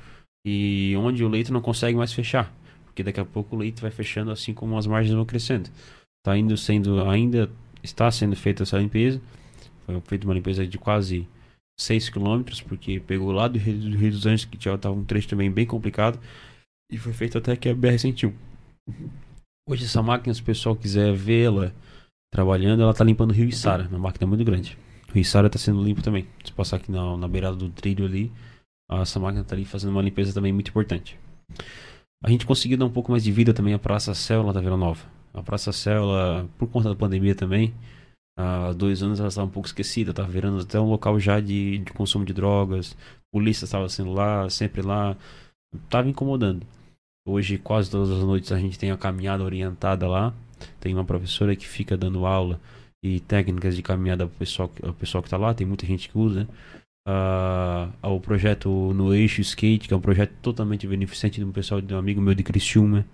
e onde o leito não consegue mais fechar. Porque daqui a pouco o leito vai fechando assim como as margens vão crescendo. Tá indo sendo, ainda está sendo feita essa limpeza. Foi feita uma limpeza de quase 6 quilômetros, porque pegou lá do Rio, Rio dos Anjos, que tinha tava um trecho também bem complicado, e foi feito até que a BR-101. Hoje essa máquina, se o pessoal quiser vê-la trabalhando, ela tá limpando o Rio Içara, uma máquina muito grande. O Rio Içara tá sendo limpo também. Se passar aqui na, na beirada do trilho ali, essa máquina tá ali fazendo uma limpeza também muito importante. A gente conseguiu dar um pouco mais de vida também à Praça Célula da Vila Nova. A Praça Célula, por conta da pandemia também, há dois anos ela estava um pouco esquecida, estava virando até um local já de, de consumo de drogas, polícia estava sendo lá, sempre lá, estava incomodando. Hoje, quase todas as noites, a gente tem a caminhada orientada lá, tem uma professora que fica dando aula e técnicas de caminhada para o pessoal, pessoal que está lá, tem muita gente que usa. Ah, o projeto No Eixo Skate, que é um projeto totalmente beneficente de um pessoal, de um amigo meu de Criciúma,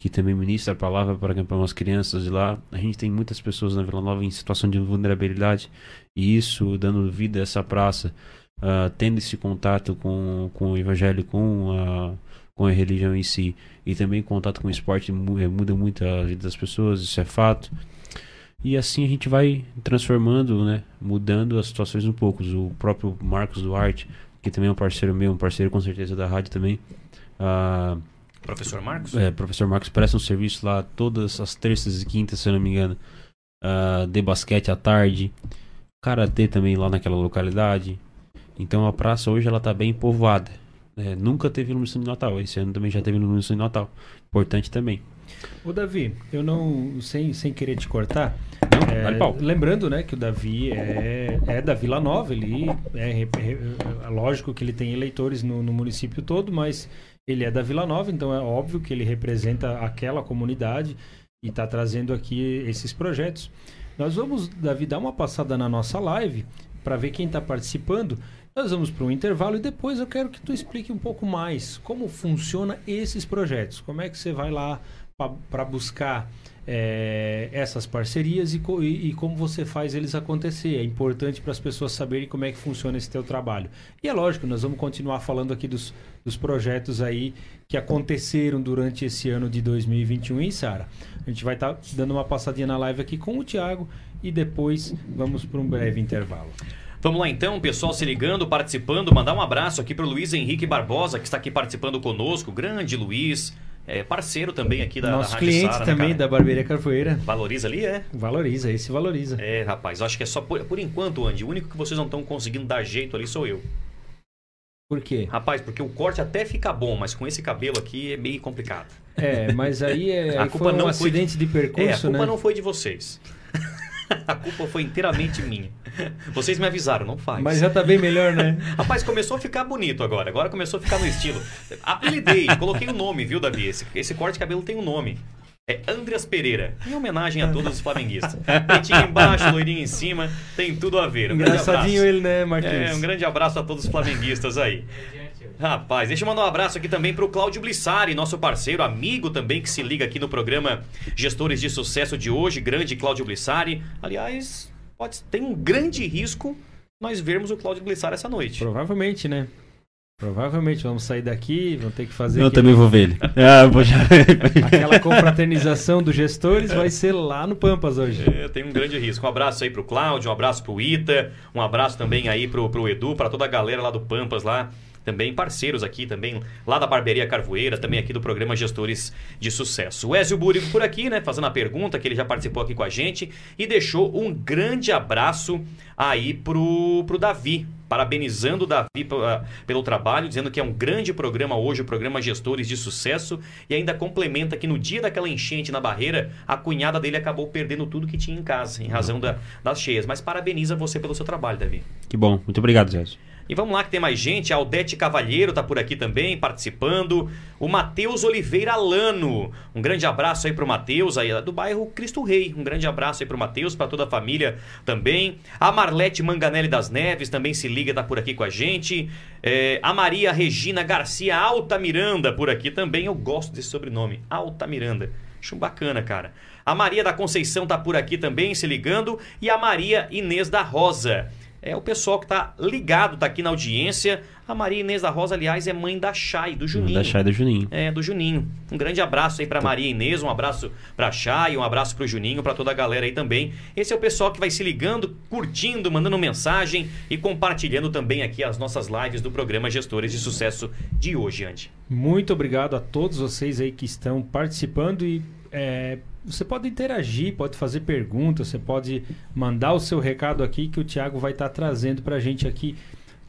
que também ministra a palavra para, para umas crianças de lá. A gente tem muitas pessoas na Vila Nova em situação de vulnerabilidade e isso dando vida a essa praça, ah, tendo esse contato com, com o evangelho, com a, com a religião em si e também contato com o esporte eh, muda muito a vida das pessoas, isso é fato. E assim a gente vai transformando, né, mudando as situações um pouco. O próprio Marcos Duarte, que também é um parceiro meu, um parceiro com certeza da rádio também, ah, Professor Marcos? é, professor Marcos presta um serviço lá todas as terças e quintas, se eu não me engano. ah, de basquete à tarde. Karatê também lá naquela localidade. Então a praça hoje ela tá bem povoada. É, nunca teve iluminação de Natal. Esse ano também já teve iluminação de Natal. Importante também. Ô Davi, eu não, sem, sem querer te cortar, Não, é, dá pau. lembrando né, que o Davi é, é da Vila Nova, ele é, é lógico que ele tem eleitores no, no município todo, mas ele é da Vila Nova, então é óbvio que ele representa aquela comunidade e está trazendo aqui esses projetos. Nós vamos, Davi, dar uma passada na nossa live para ver quem está participando. Nós vamos para um intervalo e depois eu quero que tu explique um pouco mais como funciona esses projetos. Como é que você vai lá para buscar é, essas parcerias e, co e, e, como você faz eles acontecer. É importante para as pessoas saberem como é que funciona esse teu trabalho. E é lógico, nós vamos continuar falando aqui dos, dos projetos aí que aconteceram durante esse ano de 2021 em Sara. A gente vai estar tá dando uma passadinha na live aqui com o Tiago e depois vamos para um breve intervalo. Vamos lá então, pessoal se ligando, participando, mandar um abraço aqui para o Luiz Henrique Barbosa, que está aqui participando conosco, grande Luiz, é parceiro também aqui da, Nosso da Rádio cliente Sara, né, também né, da Barbearia Carvoeira. Valoriza ali, é? Valoriza, esse valoriza. É, rapaz, acho que é só por, por enquanto, Andy. O único que vocês não estão conseguindo dar jeito ali sou eu. Por quê? Rapaz, porque o corte até fica bom, mas com esse cabelo aqui é meio complicado. É, mas aí, é, [LAUGHS] a aí culpa foi um não acidente de, de percurso, é, a culpa né? não foi de vocês. A culpa foi inteiramente minha. Vocês me avisaram, não faz. Mas já tá bem melhor, né? [LAUGHS] Rapaz, começou a ficar bonito agora. Agora começou a ficar no estilo. Apelidei, coloquei o um nome, viu, Davi? Esse, esse corte de cabelo tem um nome. É Andreas Pereira, em homenagem a todos os flamenguistas. Pretinho embaixo, loirinho em cima, tem tudo a ver. Um Engraçadinho ele, né, Marquinhos? É, um grande abraço a todos os flamenguistas aí. Rapaz, deixa eu mandar um abraço aqui também pro Cláudio Blissari, nosso parceiro, amigo também, que se liga aqui no programa Gestores de Sucesso de hoje, grande Cláudio Blissari. Aliás, pode, tem um grande risco nós vermos o Cláudio Blissari essa noite. Provavelmente, né? Provavelmente vamos sair daqui, vamos ter que fazer. Eu aquele... também vou ver ele. [LAUGHS] Ah, vou já... Aquela confraternização dos gestores vai ser lá no Pampas hoje. É, tem um grande risco. Um abraço aí pro Cláudio, um abraço pro Ita, um abraço também aí pro, pro Edu, para toda a galera lá do Pampas lá também parceiros aqui também, lá da Barbearia Carvoeira, também aqui do programa Gestores de Sucesso. O Ezio Búrigo por aqui, né, fazendo a pergunta, que ele já participou aqui com a gente, e deixou um grande abraço aí pro, pro Davi, parabenizando o Davi pelo trabalho, dizendo que é um grande programa hoje, o programa Gestores de Sucesso, e ainda complementa que no dia daquela enchente na barreira, a cunhada dele acabou perdendo tudo que tinha em casa, em razão da, das cheias. Mas parabeniza você pelo seu trabalho, Davi. Que bom, muito obrigado, Zé. E vamos lá que tem mais gente. A Aldete Cavalheiro está por aqui também, participando. O Matheus Oliveira Lano. Um grande abraço aí para o Matheus, aí do bairro Cristo Rei. Um grande abraço aí para o Matheus, para toda a família também. A Marlete Manganelli das Neves também se liga, está por aqui com a gente. É, a Maria Regina Garcia Alta Miranda por aqui também. Eu gosto desse sobrenome, Alta Miranda. Acho bacana, cara. A Maria da Conceição tá por aqui também, se ligando. E a Maria Inês da Rosa é o pessoal que está ligado, está aqui na audiência. A Maria Inês da Rosa, aliás, é mãe da Chay, do Juninho. Da Chay e do Juninho. É, do Juninho. Um grande abraço aí para Maria Inês, um abraço para Chay, um abraço para o Juninho, para toda a galera aí também. Esse é o pessoal que vai se ligando, curtindo, mandando mensagem e compartilhando também aqui as nossas lives do programa Gestores de Sucesso de hoje, Andy. Muito obrigado a todos vocês aí que estão participando e é, você pode interagir, pode fazer perguntas, você pode mandar o seu recado aqui que o Tiago vai estar tá trazendo para a gente aqui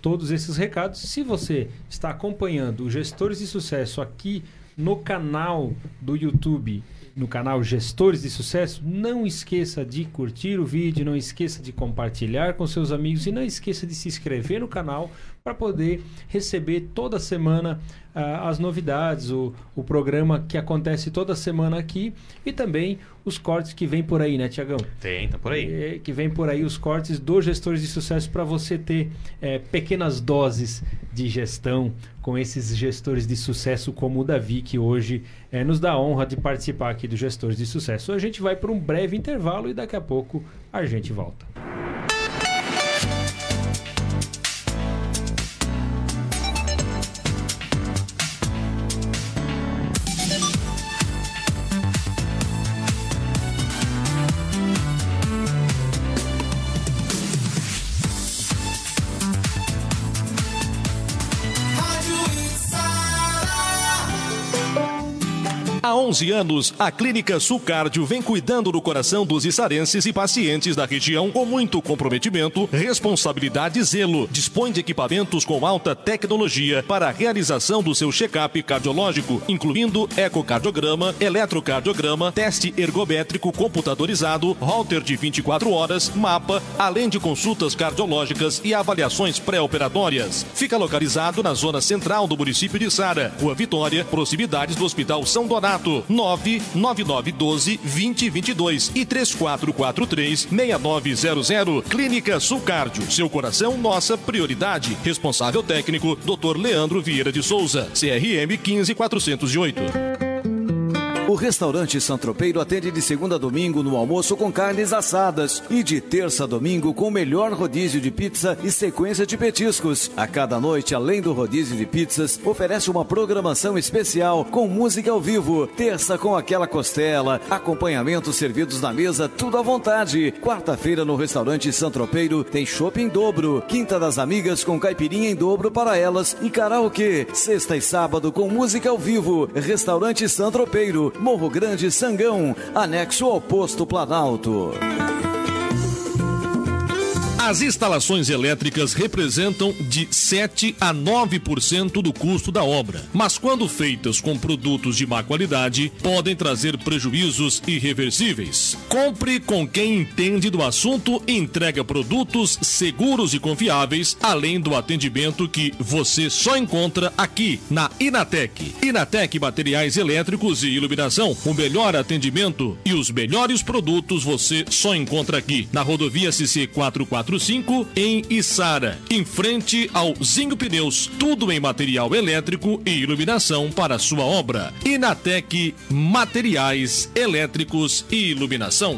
todos esses recados. Se você está acompanhando os gestores de sucesso aqui no canal do YouTube, no canal Gestores de Sucesso, não esqueça de curtir o vídeo, não esqueça de compartilhar com seus amigos e não esqueça de se inscrever no canal para poder receber toda semana uh, as novidades, o, o programa que acontece toda semana aqui e também os cortes que vem por aí, né, Tiagão? Tem, tá por aí. É, que vem por aí os cortes dos gestores de sucesso para você ter é, pequenas doses de gestão com esses gestores de sucesso como o Davi, que hoje é, nos dá a honra de participar aqui dos gestores de sucesso. A gente vai para um breve intervalo e daqui a pouco a gente volta. 11 anos, a Clínica Sulcárdio vem cuidando do coração dos içarenses e pacientes da região com muito comprometimento, responsabilidade e zelo. Dispõe de equipamentos com alta tecnologia para a realização do seu check-up cardiológico, incluindo ecocardiograma, eletrocardiograma, teste ergométrico computadorizado, holter de 24 horas, mapa, além de consultas cardiológicas e avaliações pré-operatórias. Fica localizado na zona central do município de Sara, Rua Vitória, proximidades do Hospital São Donato contato 99912 2022 e 3443 6900. Clínica Sulcárdio. Seu coração, nossa prioridade. Responsável técnico, Dr. Leandro Vieira de Souza. CRM 15408. O restaurante Santropeiro atende de segunda a domingo no almoço com carnes assadas e de terça a domingo com o melhor rodízio de pizza e sequência de petiscos. A cada noite, além do rodízio de pizzas, oferece uma programação especial com música ao vivo. Terça com aquela costela, acompanhamentos servidos na mesa, tudo à vontade. Quarta-feira no restaurante Santropeiro tem chopp em dobro. Quinta das amigas com caipirinha em dobro para elas e karaokê. Sexta e sábado com música ao vivo. Restaurante Santropeiro, Morro Grande, Sangão, anexo ao posto Planalto. As instalações elétricas representam de 7 a 9% do custo da obra, mas quando feitas com produtos de má qualidade, podem trazer prejuízos irreversíveis. Compre com quem entende do assunto e entrega produtos seguros e confiáveis, além do atendimento que você só encontra aqui na Inatec. Inatec Materiais Elétricos e Iluminação. O melhor atendimento e os melhores produtos você só encontra aqui na rodovia CC 445 em Içara, em frente ao Zinho Pneus. Tudo em material elétrico e iluminação para sua obra. Inatec Materiais Elétricos e Iluminação.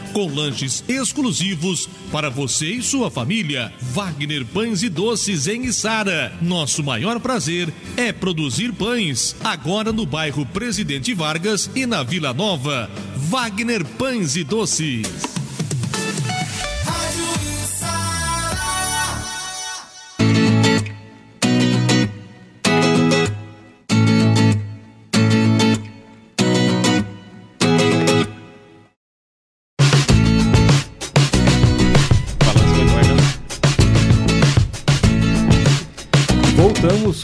com lanches exclusivos para você e sua família. Wagner Pães e Doces em Içara. Nosso maior prazer é produzir pães. Agora no bairro Presidente Vargas e na Vila Nova. Wagner Pães e Doces.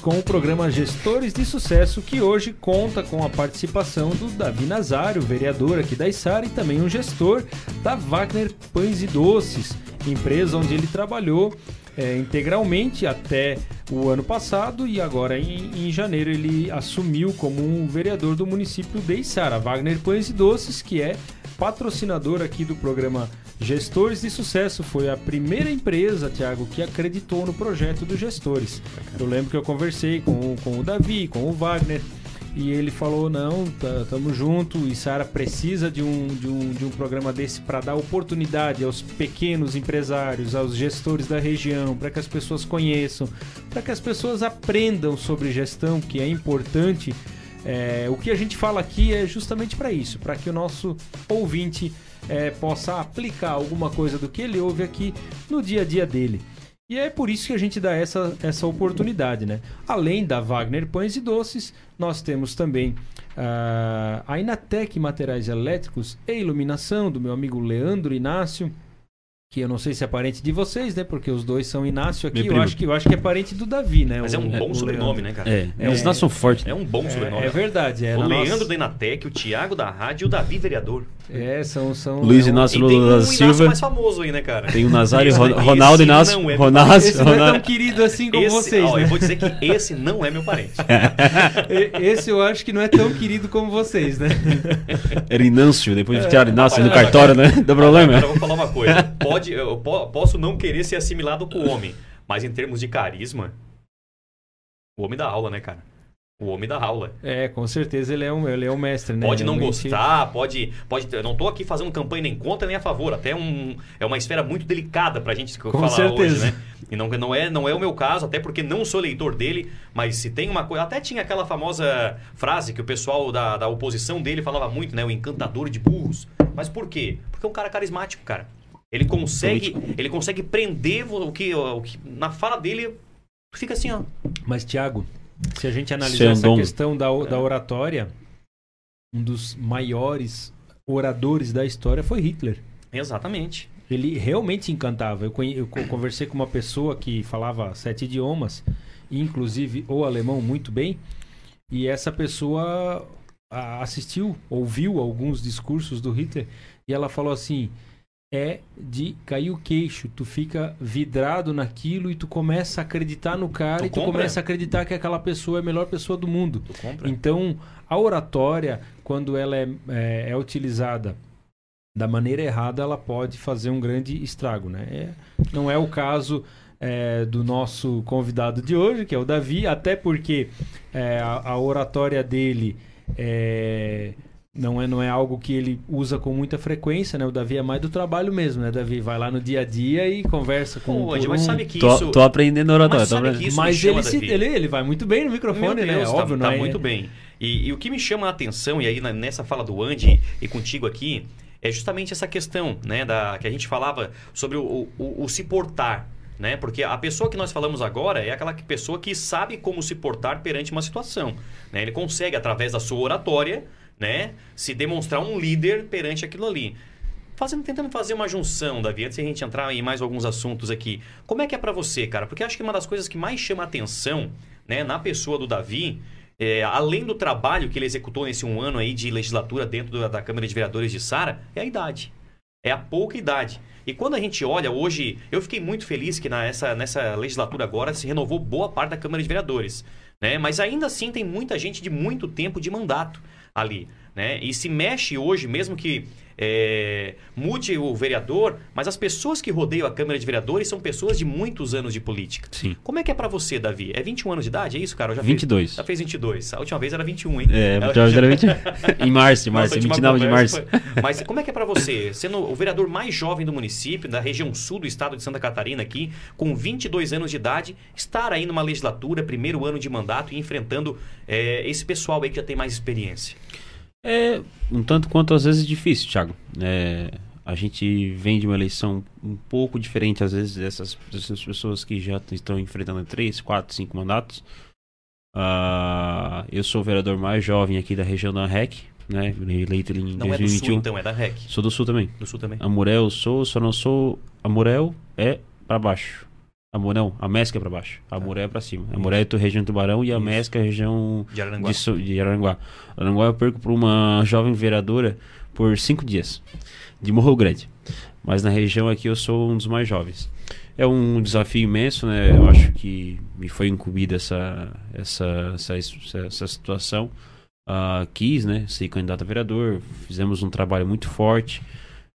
Com o programa Gestores de Sucesso, que hoje conta com a participação do Davi Nazário, vereador aqui da Içara e também um gestor da Wagner Pães e Doces, empresa onde ele trabalhou é, integralmente até o ano passado e agora em, em, janeiro ele assumiu como um vereador do município de Içara, Wagner Pães e Doces, que é patrocinador aqui do programa Gestores de Sucesso foi a primeira empresa, Tiago, que acreditou no projeto dos gestores. Eu lembro que eu conversei com, com o Davi, com o Wagner, e ele falou: não, tamo junto, e Sara precisa de um, de, um, de um programa desse para dar oportunidade aos pequenos empresários, aos gestores da região, para que as pessoas conheçam, para que as pessoas aprendam sobre gestão, que é importante. É, o que a gente fala aqui é justamente para isso, para que o nosso ouvinte é, possa aplicar alguma coisa do que ele ouve aqui no dia a dia dele. E é por isso que a gente dá essa, essa oportunidade, né? Além da Wagner Pães e Doces, nós temos também uh, a Inatec Materiais Elétricos e Iluminação, do meu amigo Leandro Inácio, que eu não sei se é parente de vocês, né? Porque os dois são Inácio aqui. Eu acho, que, eu acho que é parente do Davi, né? Mas o, é um bom sobrenome, Leandro. né, cara? É, é, os nossos são fortes. É um bom É, sobrenome. é verdade. É, o Leandro nossa- da Inatec, o Thiago da Rádio e o Davi Vereador. É, são. são Luiz é um- Inácio Lula um da Inácio Silva. mais famoso aí, né, cara? Tem o Nazário, [LAUGHS] Esse- Ron- esse Ronaldo Inácio. não é Ronaldo, Esse não é tão Ronaldo. querido assim como Esse, vocês, ó, né? Eu vou dizer que esse não é meu parente. [LAUGHS] Esse eu acho que não é tão querido como vocês, né? Era Inâncio, depois É. de tirar Inácio no cartório, né? Dá problema. Agora eu vou falar uma coisa. Pode, eu po- posso não querer ser assimilado com o homem, [LAUGHS] mas em termos de carisma, o homem dá aula, né, cara? O homem da aula. É, com certeza ele é um, ele é um mestre, né? Pode não Realmente- gostar, pode, pode. Eu não tô aqui fazendo campanha nem contra nem a favor. Até um, é uma esfera muito delicada pra gente falar certeza. hoje, né? E não, não, é, não é o meu caso, até porque não sou leitor dele, mas se tem uma coisa. Até tinha aquela famosa frase que o pessoal da, da oposição dele falava muito, né? O encantador de burros. Mas por quê? Porque é um cara carismático, cara. Ele consegue, ele consegue prender o que, o que. Na fala dele, fica assim, ó. Mas, Tiago, se a gente analisar essa questão da, da oratória, um dos maiores oradores da história foi Hitler. Exatamente. Ele realmente encantava. Eu, eu co- conversei com uma pessoa que falava sete idiomas, inclusive o alemão muito bem, e essa pessoa assistiu, ouviu alguns discursos do Hitler, e ela falou assim: é de cair o queixo, tu fica vidrado naquilo e tu começa a acreditar no cara Tu e tu compra? começa a acreditar que aquela pessoa é a melhor pessoa do mundo. Então, a oratória, quando ela é, é, é utilizada da maneira errada, ela pode fazer um grande estrago. Né? É- não é o caso é, do nosso convidado de hoje, que é o Davi, até porque é, a, a oratória dele é, não, é, não é algo que ele usa com muita frequência. Né? O Davi é mais do trabalho mesmo. Né? Davi vai lá no dia a dia e conversa com Pô, um mas sabe que Tô, isso. tô aprendendo oratória. Mas tô sabe aprendendo. que isso Mas ele, se- Davi. ele, ele vai muito bem no microfone, Meu Deus, né? tá, Óbvio, tá não é? muito bem. E, e o que me chama a atenção, e aí nessa fala do Andy e contigo aqui, é justamente essa questão, né, da, que a gente falava sobre o, o- o se portar, né? Porque a pessoa que nós falamos agora é aquela que- pessoa que sabe como se portar perante uma situação, né? Ele consegue, através da sua oratória, né, se demonstrar um líder perante aquilo ali. Fazendo, tentando fazer uma junção, Davi, antes de a gente entrar em mais alguns assuntos aqui. Como é que é pra você, cara? Porque acho que uma das coisas que mais chama atenção, né, na pessoa do Davi, é, além do trabalho que ele executou nesse um ano aí de legislatura dentro da, da Câmara de Vereadores de Sara, é a idade. É a pouca idade. E quando a gente olha hoje, eu fiquei muito feliz que nessa, nessa legislatura agora se renovou boa parte da Câmara de Vereadores. Né? Mas ainda assim tem muita gente de muito tempo de mandato ali. Né? E se mexe hoje, mesmo que é, mude o vereador, mas as pessoas que rodeiam a Câmara de Vereadores são pessoas de muitos anos de política. Sim. Como é que é pra você, Davi? É 21 anos de idade? É isso, cara? Eu já fiz- 22. já fez 22. A última vez era 21, hein? É, Ela- já- geralmente em março, em Nossa, março, a última 29 de março. foi- Mas como é que é pra você, sendo o vereador mais jovem do município, da região sul do estado de Santa Catarina aqui, com 22 anos de idade, estar aí numa legislatura, primeiro ano de mandato e enfrentando é, esse pessoal aí que já tem mais experiência? É um tanto quanto às vezes difícil, Thiago. É, a gente vem de uma eleição um pouco diferente, às vezes, dessas, dessas pessoas que já estão enfrentando três, quatro, cinco mandatos. Ah, eu sou o vereador mais jovem aqui da região da REC, né? Eleito em Não é do 2021. sul, então, é da REC. Sou do sul também. Do sul também. Amorel eu sou, só não sou. Amorel é pra baixo. Amor, não, a Mesca é pra baixo. Amorel é pra cima. Amorel é tu- região do Tubarão e a Isso. Mesca é região De Araranguá. de, de Aranguá. Aranguá eu perco por uma jovem vereadora por cinco dias. De Morro Grande. Mas na região aqui eu sou um dos mais jovens. É um desafio imenso, né? Eu acho que me foi incumbida essa, essa, essa, essa, situação. Ah, quis, né? Ser candidato a vereador. Fizemos um trabalho muito forte.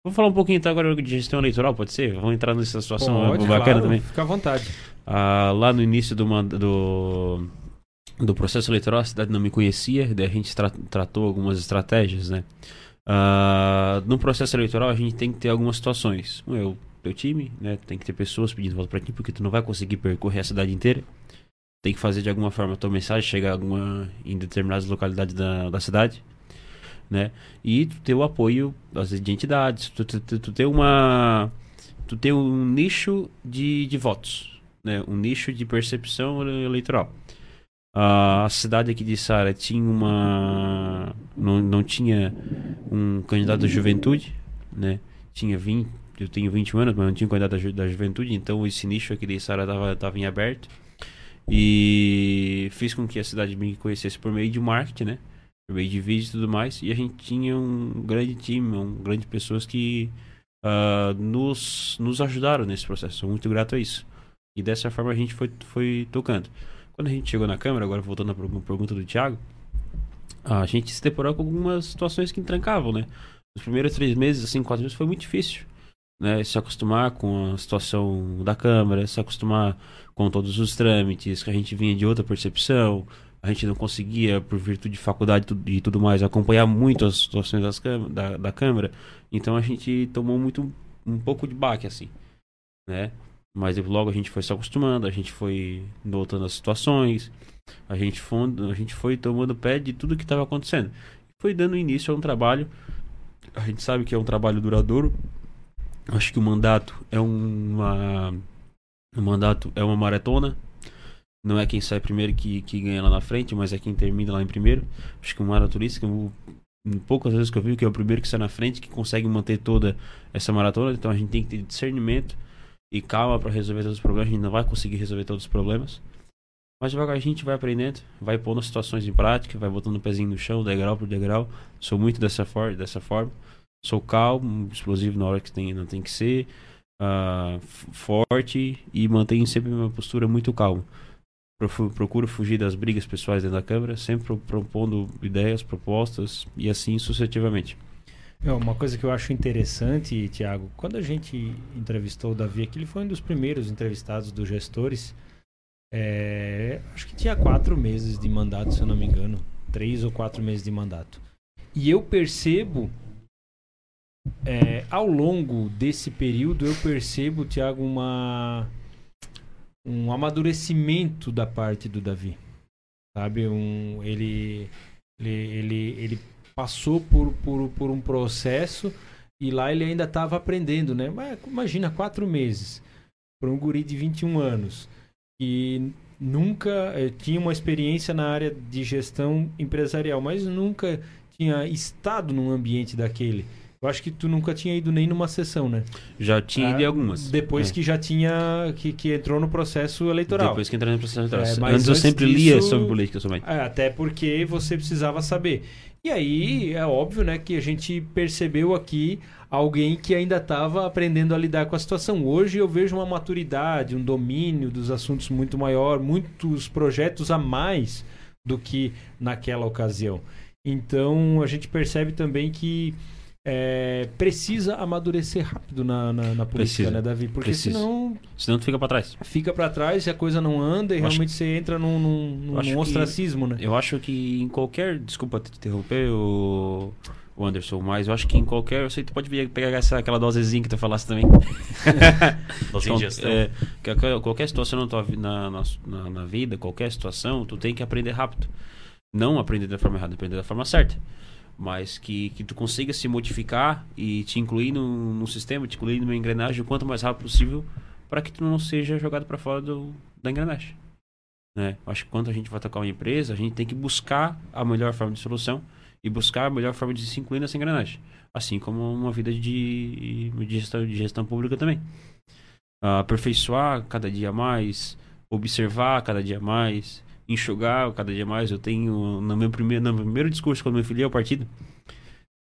Vou falar um pouquinho então agora de gestão eleitoral, pode ser? Vamos entrar nessa situação Pode, bacana claro, também. Fica à vontade. Ah, lá no início do, do, do processo eleitoral, a cidade não me conhecia, daí a gente tra- tratou algumas estratégias, né? Ah, no processo eleitoral, a gente tem que ter algumas situações. Um é o teu time, né? Tem que ter pessoas pedindo voto pra ti, porque tu não vai conseguir percorrer a cidade inteira. Tem que fazer de alguma forma a tua mensagem chegar alguma, em determinadas localidades da, da cidade, né? E tu ter o apoio das de entidades, tu, tu, tu, tu ter uma... Tu ter um nicho de, de votos, né, um nicho de percepção ele- eleitoral. A cidade aqui de Sara tinha uma não, não tinha um candidato da juventude, né? Tinha 20, eu tenho 21 anos, mas não tinha candidato da, ju- da juventude, então esse nicho aqui de Sara tava, tava em aberto. E fiz com que a cidade me conhecesse por meio de marketing, né? Meio de vídeos e tudo mais. E a gente tinha um grande time, um grande pessoas que ah, nos, nos ajudaram nesse processo. Sou muito grato a isso. E dessa forma a gente foi, foi tocando. Quando a gente chegou na Câmara, agora voltando à pergu- pergunta do Thiago, a gente se deparou com algumas situações que entrancavam, né? Os primeiros três meses, assim, quatro meses, foi muito difícil. Né? Se acostumar com a situação da Câmara, se acostumar com todos os trâmites, que a gente vinha de outra percepção, a gente não conseguia, por virtude de faculdade e tudo mais, acompanhar muito as situações das, da, da Câmara. Então a gente tomou muito um pouco de baque, assim, né? Mas logo a gente foi se acostumando, a gente foi notando as situações, a gente foi, a gente foi tomando pé de tudo que estava acontecendo. Foi dando início a um trabalho. A gente sabe que é um trabalho duradouro. Acho que o mandato é uma. O mandato é uma maratona. Não é quem sai primeiro que, que ganha lá na frente, mas é quem termina lá em primeiro. Acho que o maratonista, poucas vezes que eu vi que é o primeiro que sai na frente, que consegue manter toda essa maratona. Então a gente tem que ter discernimento e calma para resolver todos os problemas. A gente não vai conseguir resolver todos os problemas. Mas devagar a gente vai aprendendo, vai pondo situações em prática, vai botando o pezinho no chão, degrau por degrau. Sou muito dessa, for dessa forma. Sou calmo, explosivo na hora que tem, não tem que ser. Uh, forte e mantenho sempre uma postura muito calma. Procuro fugir das brigas pessoais dentro da Câmara, sempre propondo ideias, propostas e assim sucessivamente. É, uma coisa que eu acho interessante, Tiago, quando a gente entrevistou o Davi aqui, ele foi um dos primeiros entrevistados dos gestores. É, acho que tinha quatro meses de mandato, se eu não me engano. Três ou quatro meses de mandato. E eu percebo, é, ao longo desse período, eu percebo, Tiago, uma, um amadurecimento da parte do Davi. Sabe? Um, ele, ele, ele, ele passou por, por, por um processo e lá ele ainda estava aprendendo, né? Mas imagina, quatro meses para um guri de 21 anos que nunca eh, tinha uma experiência na área de gestão empresarial, mas nunca tinha estado num ambiente daquele. Eu acho que tu nunca tinha ido nem numa sessão, né? Já tinha ido em ah, algumas. Depois é. que já tinha. Que, que entrou no processo eleitoral. Depois que entrou no processo eleitoral. É, antes, antes eu sempre disso, lia sobre política somente. É, até porque você precisava saber. E aí é óbvio, né, que a gente percebeu aqui alguém que ainda estava aprendendo a lidar com a situação. Hoje eu vejo uma maturidade, um domínio dos assuntos muito maior, muitos projetos a mais do que naquela ocasião. Então a gente percebe também que é, precisa amadurecer rápido na, na, na política, precisa. né, Davi? Porque precisa. senão. Senão tu fica para trás. Fica para trás e a coisa não anda e eu realmente acho... você entra num, num, num ostracismo, que, né? Eu acho que em qualquer. Desculpa te interromper, o, o Anderson, mas eu acho que em qualquer. Eu sei que tu pode pegar essa, aquela dosezinha que tu falasse também. [LAUGHS] Dose então, é, qualquer situação na, tua, na, na, na vida, qualquer situação, tu tem que aprender rápido. Não aprender da forma errada, aprender da forma certa mas que, que tu consiga se modificar e te incluir no, no sistema, te incluir numa engrenagem o quanto mais rápido possível para que tu não seja jogado para fora do, da engrenagem. Né? Acho que quando a gente vai tocar uma empresa, a gente tem que buscar a melhor forma de solução e buscar a melhor forma de se incluir nessa engrenagem. Assim como uma vida de, de, gestão, de gestão pública também. Uh, aperfeiçoar cada dia mais, observar cada dia mais, enxugar cada dia mais. Eu tenho, no meu primeiro, no meu primeiro discurso, quando me filiei ao partido,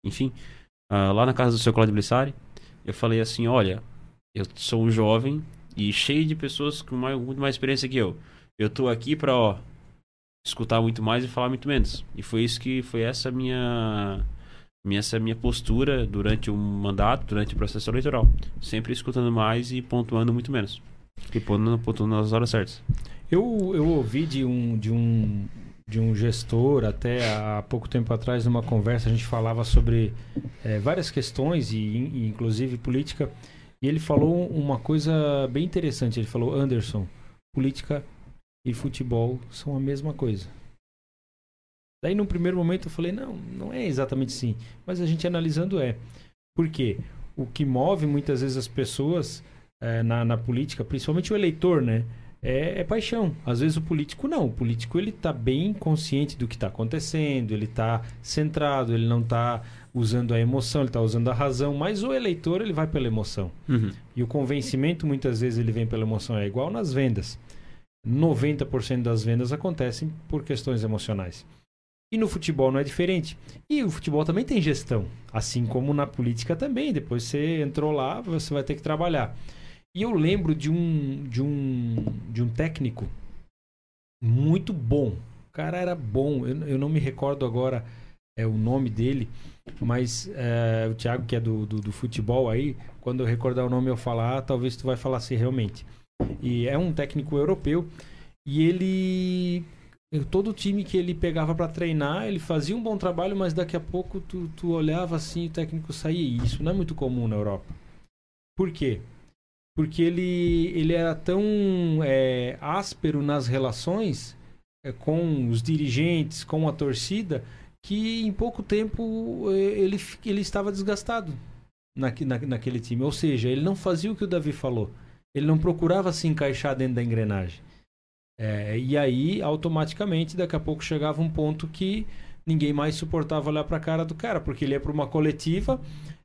enfim, uh, lá na casa do seu Claudio Blissari, eu falei assim: olha, eu sou um jovem e cheio de pessoas com mais, muito mais experiência que eu. Eu tô aqui pra, escutar muito mais e falar muito menos. E foi isso que foi essa minha minha, essa minha postura durante o mandato, durante o processo eleitoral. Sempre escutando mais e pontuando muito menos. E pontuando, pontuando nas horas certas. Eu, eu ouvi de um, de, um, de um gestor até há pouco tempo atrás, numa conversa, a gente falava sobre é, várias questões, e, e, inclusive política, e ele falou uma coisa bem interessante. Ele falou: Anderson, política e futebol são a mesma coisa. Daí, no primeiro momento, eu falei: não, não é exatamente assim. Mas a gente analisando é. Por quê? O que move muitas vezes as pessoas é, na, na política, principalmente o eleitor, né? é, é, paixão. Às vezes o político não. O político ele está bem consciente do que está acontecendo, ele está centrado, ele não está usando a emoção, ele está usando a razão. Mas o eleitor ele vai pela emoção. Uhum. E o convencimento muitas vezes ele vem pela emoção. É igual nas vendas. 90% das vendas acontecem por questões emocionais. E no futebol não é diferente. E o futebol também tem gestão. Assim como na política também. Depois você entrou lá, você vai ter que trabalhar. E eu lembro de um, de um, de um técnico muito bom. O cara era bom. Eu, eu não me recordo agora é, o nome dele, mas é, o Thiago, que é do, do, do, futebol aí, quando eu recordar o nome eu falar, ah, talvez tu vai falar assim realmente. E é um técnico europeu e ele Todo time que ele pegava para treinar, ele fazia um bom trabalho, mas daqui a pouco tu, tu olhava assim, o técnico saía. E isso não é muito comum na Europa. Por quê? Porque ele, ele era tão é, áspero nas relações é, com os dirigentes, com a torcida, que em pouco tempo é, ele, ele estava desgastado naque- na, naquele time. Ou seja, ele não fazia o que o Davi falou. Ele não procurava se encaixar dentro da engrenagem. É, e aí, automaticamente, daqui a pouco chegava um ponto que ninguém mais suportava olhar para a cara do cara, porque ele ia para uma coletiva.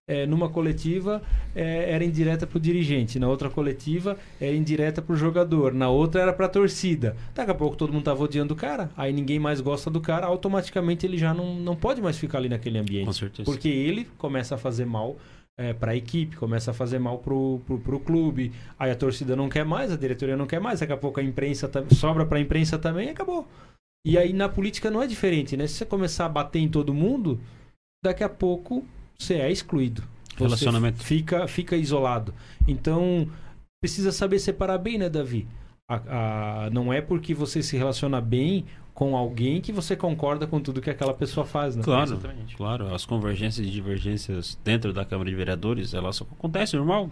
É, numa coletiva é, era indireta para o dirigente, na outra coletiva era indireta para o jogador, na outra era para a torcida. Daqui a pouco todo mundo tava odiando o cara, aí ninguém mais gosta do cara, automaticamente ele já não, não pode mais ficar ali naquele ambiente. Com certeza. Porque ele começa a fazer mal é, para a equipe, começa a fazer mal pro, pro, pro clube, aí a torcida não quer mais, a diretoria não quer mais, daqui a pouco a imprensa sobra para a imprensa também e acabou. E aí na política não é diferente, né? Se você começar a bater em todo mundo, daqui a pouco você é excluído. Você Relacionamento. Fica, fica isolado. Então, precisa saber separar bem, né, Davi? A- a- não é porque você se relaciona bem com alguém que você concorda com tudo que aquela pessoa faz, né? Claro, Exatamente. claro. As convergências e divergências dentro da Câmara de Vereadores, elas acontecem normal.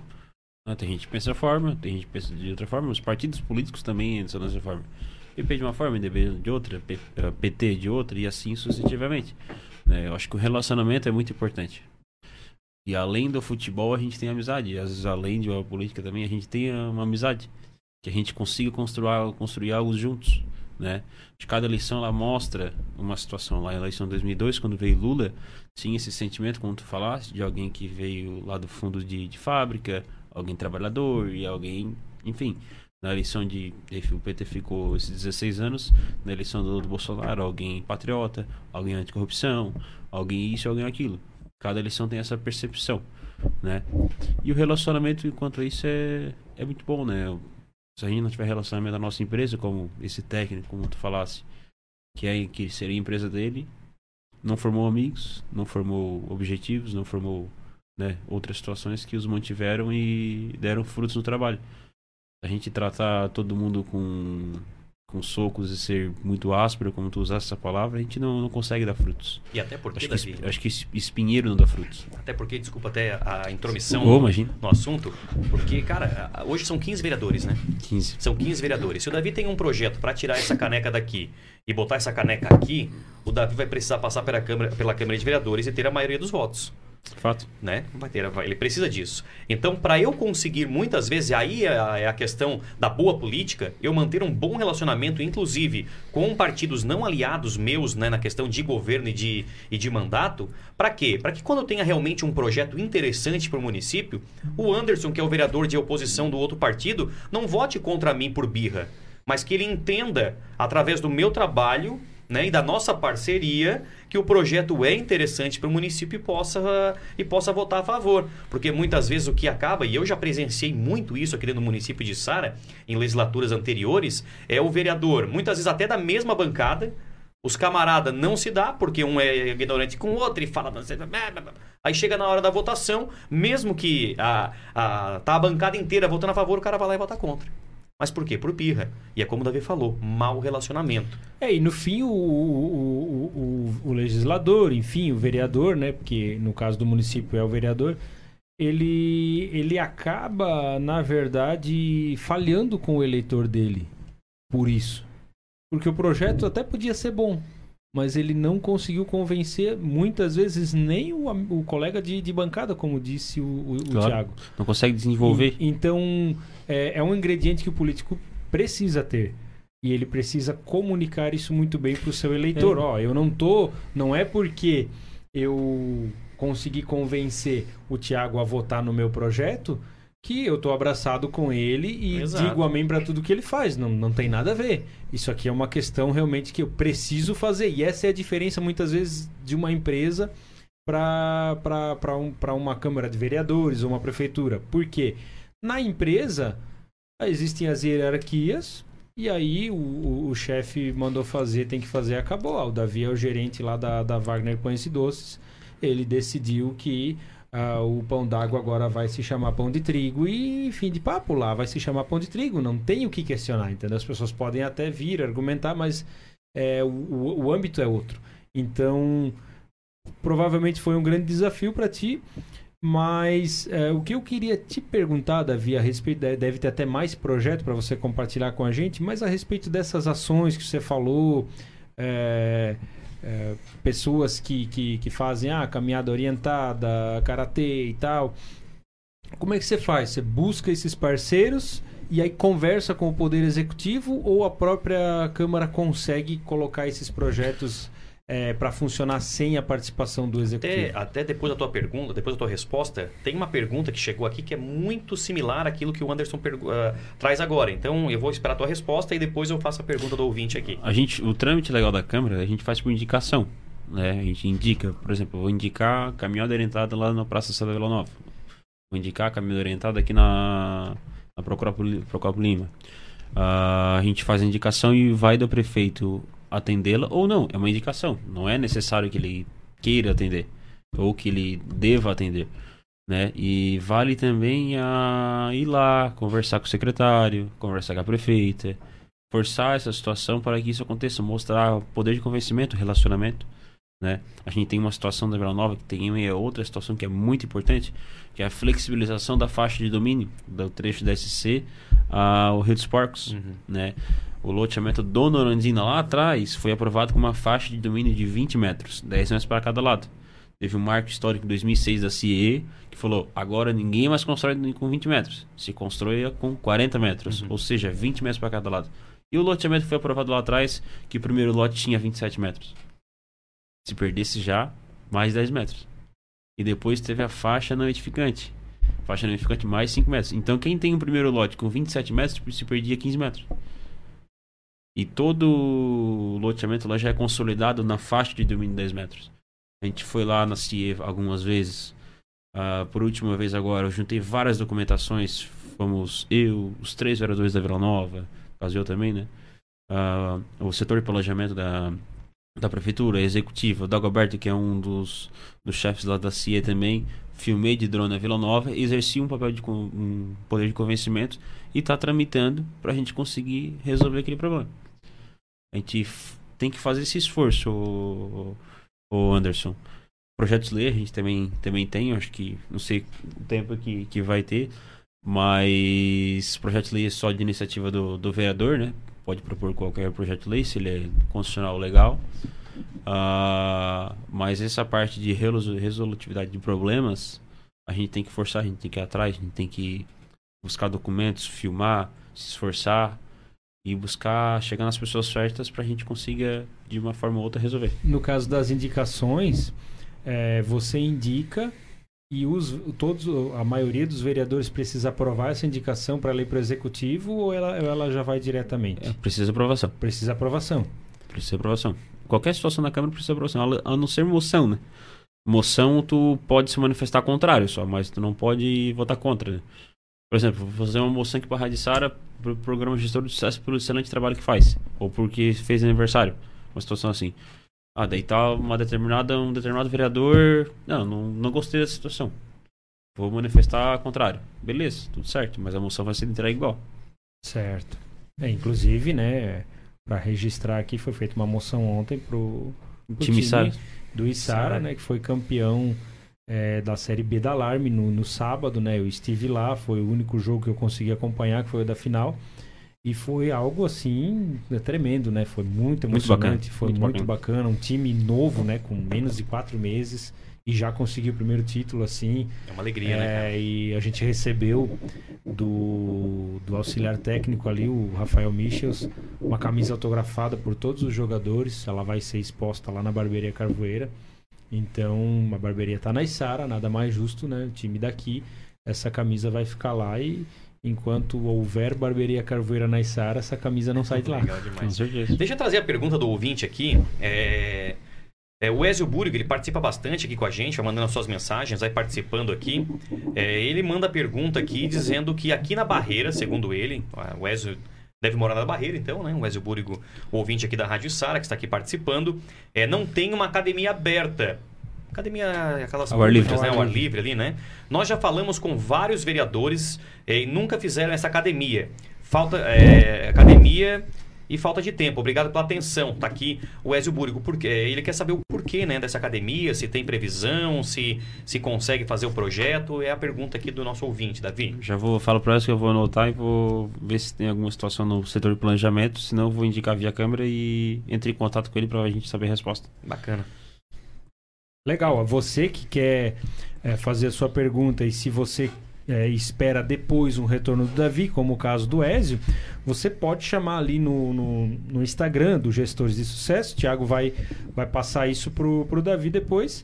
né? Tem gente que pensa de forma, tem gente que pensa de outra forma. Os partidos políticos também são dessa forma. PP de uma forma, MDB de outra, P- eh, PT de outra e assim sucessivamente. né? Eu acho que o relacionamento é muito importante. E além do futebol, a gente tem amizade. E às vezes, além de uma política também, a gente tem uma amizade. Que a gente consiga construir, construir algo juntos, né? De cada eleição, ela mostra uma situação. Lá na eleição de 2002, quando veio Lula, tinha esse sentimento, como tu falaste, de alguém que veio lá do fundo de, de fábrica, alguém trabalhador e alguém, enfim. Na eleição de. O PT ficou esses 16 anos. Na eleição do, do Bolsonaro, alguém patriota, alguém anticorrupção, alguém isso, alguém aquilo. Cada eleição tem essa percepção, né? E o relacionamento, enquanto isso, é, é muito bom, né? Se a gente não tiver relacionamento da nossa empresa, como esse técnico, como tu falasse, que, é, que seria a empresa dele, não formou amigos, não formou objetivos, não formou né, outras situações que os mantiveram e deram frutos no trabalho. A gente tratar todo mundo com, com socos e ser muito áspero, como tu usaste essa palavra, a gente não, não consegue dar frutos. E até porque, Acho que, Davi, esp- acho que es- espinheiro não dá frutos. até porque, desculpa até a intromissão Oh, imagina. no assunto, porque, cara, hoje são 15 vereadores, né? 15. São 15 vereadores. Se o Davi tem um projeto para tirar essa caneca daqui e botar essa caneca aqui, o Davi vai precisar passar pela Câmara, pela Câmara de Vereadores e ter a maioria dos votos. Fato. né? Ele precisa disso. Então, para eu conseguir muitas vezes, aí é é a questão da boa política, eu manter um bom relacionamento, inclusive com partidos não aliados meus, né, na questão de governo e de, e de mandato, para quê? Para que quando eu tenha realmente um projeto interessante para o município, o Anderson, que é o vereador de oposição do outro partido, não vote contra mim por birra, mas que ele entenda, através do meu trabalho né, e da nossa parceria que o projeto é interessante para o município e possa, e possa votar a favor. Porque muitas vezes o que acaba, e eu já presenciei muito isso aqui dentro do município de Sara, em legislaturas anteriores, é o vereador, muitas vezes até da mesma bancada, os camaradas não se dá, porque um é ignorante com o outro e fala... Aí chega na hora da votação, mesmo que a, a, tá a bancada inteira votando a favor, o cara vai lá e vota contra. Mas por quê? Por birra. E é como o Davi falou, mau relacionamento. É, e no fim o, o, o, o, o legislador, enfim, o vereador, né? Porque no caso do município é o vereador, ele, ele acaba, na verdade, falhando com o eleitor dele. Por isso. Porque o projeto até podia ser bom, mas ele não conseguiu convencer, muitas vezes, nem o, o colega de, de bancada, como disse o, o, o Claro. Thiago. Não consegue desenvolver. E- Então, é, é um ingrediente que o político precisa ter. E ele precisa comunicar isso muito bem para o seu eleitor. É. Ó, eu não tô. Não é porque eu consegui convencer o Tiago a votar no meu projeto que eu tô abraçado com ele e Exato. digo amém para tudo que ele faz. Não, não tem nada a ver. Isso aqui é uma questão realmente que eu preciso fazer. E essa é a diferença, muitas vezes, de uma empresa para um, pra uma Câmara de Vereadores ou uma prefeitura. Por quê? Na empresa existem as hierarquias e aí o, o, o chefe mandou fazer, tem que fazer, acabou. Ah, O Davi é o gerente lá da, da Wagner Pães e Doces. Ele decidiu que ah, o pão d'água agora vai se chamar pão de trigo e fim de papo lá vai se chamar pão de trigo. Não tem o que questionar, entendeu? As pessoas podem até vir argumentar, mas é, o, o âmbito é outro. Então, provavelmente foi um grande desafio para ti. Mas é, o que eu queria te perguntar, Davi, a respeito, deve ter até mais projeto para você compartilhar com a gente, mas a respeito dessas ações que você falou, é, é, pessoas que, que, que fazem ah, caminhada orientada, karatê e tal. Como é que você faz? Você busca esses parceiros e aí conversa com o Poder Executivo ou a própria Câmara consegue colocar esses projetos é, para funcionar sem a participação do executivo? Até, até, depois da tua pergunta, depois da tua resposta, tem uma pergunta que chegou aqui que é muito similar àquilo que o Anderson uh, traz agora. Então eu vou esperar a tua resposta e depois eu faço a pergunta do ouvinte aqui. A gente, o trâmite legal da Câmara a gente faz por indicação. Né? A gente indica, por exemplo, vou indicar caminhada orientada lá na Praça Santa Vila Nova. Vou indicar caminhada orientada aqui na, na Procópio Lima. Uh, a gente faz a indicação e vai do prefeito atendê-la ou não. É uma indicação. Não é necessário que ele queira atender ou que ele deva atender. Né? E vale também a ir lá, conversar com o secretário, conversar com a prefeita, forçar essa situação para que isso aconteça, mostrar poder de convencimento, relacionamento. Né? A gente tem uma situação da Vila Nova que tem outra situação que é muito importante, que é a flexibilização da faixa de domínio do trecho da SC ao Rio dos Porcos. Uhum. Né? O loteamento do Norandina lá atrás foi aprovado com uma faixa de domínio de 20 metros, 10 metros para cada lado. Teve um marco histórico em 2006 da CIE que falou: agora ninguém mais constrói com 20 metros, se constrói com 40 metros, uhum. ou seja, 20 metros para cada lado. E o loteamento foi aprovado lá atrás, que o primeiro lote tinha 27 metros. Se perdesse já, mais 10 metros. E depois teve a faixa não edificante. Faixa não edificante mais 5 metros. Então quem tem o primeiro lote com 27 metros se perdia 15 metros. E todo o loteamento lá já é consolidado na faixa de domínio de 10 metros. A gente foi lá na CIE algumas vezes. Uh, por última vez agora, eu juntei várias documentações. Fomos eu, os três vereadores da Vila Nova, eu também, né? Uh, o setor de planejamento da, da prefeitura, executivo, o Dagoberto, que é um dos, dos chefes lá da CIE também, filmei de drone na Vila Nova, exerci um papel de um poder de convencimento e está tramitando para a gente conseguir resolver aquele problema. A gente tem que fazer esse esforço, o, Anderson. Projetos Lei a gente também, também tem, acho que não sei o tempo que, que vai ter, mas projeto de lei é só de iniciativa do, do vereador, né? Pode propor qualquer projeto de lei, se ele é constitucional legal. Uh, mas essa parte de resolutividade de problemas, a gente tem que forçar, a gente tem que ir atrás, a gente tem que buscar documentos, filmar, se esforçar, e buscar chegar nas pessoas certas para a gente consiga de uma forma ou outra resolver. No caso das indicações, é, você indica e os, todos, a maioria dos vereadores precisa aprovar essa indicação para a lei para o executivo ou ela, ela já vai diretamente? É, precisa aprovação. Precisa aprovação. Precisa aprovação. Qualquer situação na Câmara precisa aprovação, a não ser moção, né? Moção, tu pode se manifestar contrário só, mas tu não pode votar contra, né? Por exemplo, vou fazer uma moção aqui para a Rádio Sara pro programa gestor de sucesso pelo excelente trabalho que faz. Ou porque fez aniversário. Uma situação assim. Ah, daí tá uma determinada, um determinado vereador. Não, não, não gostei dessa situação. Vou manifestar contrário. Beleza, tudo certo, mas a moção vai ser entregue igual. Certo. É, inclusive, né, para registrar aqui, foi feita uma moção ontem pro, pro time, time do Isara, né, que foi campeão é, da Série B da Alarme no, no, sábado, né? Eu estive lá, foi o único jogo que eu consegui acompanhar, que foi o da final. E foi algo assim tremendo, né? Foi muito emocionante, muito foi muito, muito bacana. bacana. Um time novo, né? Com menos de quatro meses e já conseguiu o primeiro título, assim. É uma alegria, é, né? E a gente recebeu do, do auxiliar técnico ali, o Rafael Michels, uma camisa autografada por todos os jogadores. Ela vai ser exposta lá na Barbearia Carvoeira. Então, a barbearia tá na Isara, nada mais justo, né? O time daqui, essa camisa vai ficar lá e enquanto houver barbearia carvoeira na Isara, essa camisa não sai de lá. Legal demais. Deixa eu trazer a pergunta do ouvinte aqui. É... É, o Ezio Burigo, ele participa bastante aqui com a gente, vai mandando suas mensagens, vai participando aqui. É, ele manda a pergunta aqui dizendo que aqui na Barreira, segundo ele, o Ezio deve morar na Barreira, então, né? O Ezio Búrigo, o ouvinte aqui da Rádio Sara, que está aqui participando, é, não tem uma academia aberta. Academia, aquelas ao ar livre, né? Ao ar livre ali, né? Nós já falamos com vários vereadores é, e nunca fizeram essa academia. Falta é, academia e falta de tempo. Obrigado pela atenção. Tá aqui o Ezio Búrigo. Porque ele quer saber o porquê, né, dessa academia, se tem previsão, se se consegue fazer o projeto. É a pergunta aqui do nosso ouvinte, Davi. Já vou falar para que eu vou anotar e vou ver se tem alguma situação no setor de planejamento, senão eu vou indicar via câmera e entre em contato com ele para a gente saber a resposta. Bacana. Legal, você que quer é, fazer a sua pergunta e se você é, espera depois um retorno do Davi, como o caso do Ézio, você pode chamar ali no, no, no Instagram do Gestores de Sucesso. O Thiago vai, vai passar isso pro, pro Davi depois.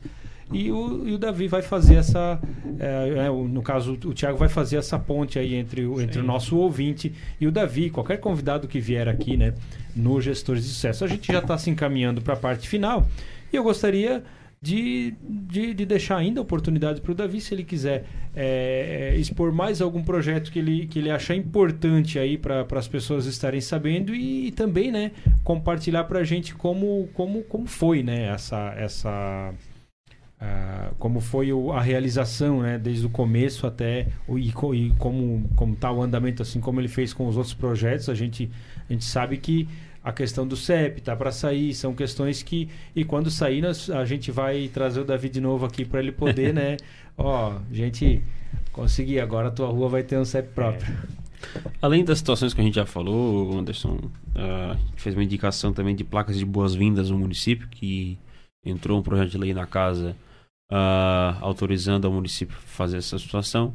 E o, e o Davi vai fazer essa. É, é, no caso, o Thiago vai fazer essa ponte aí entre, o, entre o nosso ouvinte e o Davi, qualquer convidado que vier aqui, né, no Gestores de Sucesso. A gente já está se encaminhando para a parte final e eu gostaria de, de, de, deixar ainda oportunidade para o Davi, se ele quiser é, é, expor mais algum projeto que ele, que ele achar importante aí para as pessoas estarem sabendo e, e também né, compartilhar para a gente como, como, como foi né, essa. essa uh, como foi o, a realização, né, desde o começo até o, e, e como como está o andamento, assim como ele fez com os outros projetos, a gente a gente sabe que a questão do CEP tá para sair, são questões que e quando sair nós, a gente vai trazer o Davi de novo aqui para ele poder, [LAUGHS] né? Ó, gente, consegui, agora a tua rua vai ter um CEP próprio. É. Além das situações que a gente já falou, Anderson, uh, a gente fez uma indicação também de placas de boas-vindas no município, que entrou um projeto de lei na casa uh, autorizando ao município fazer essa situação,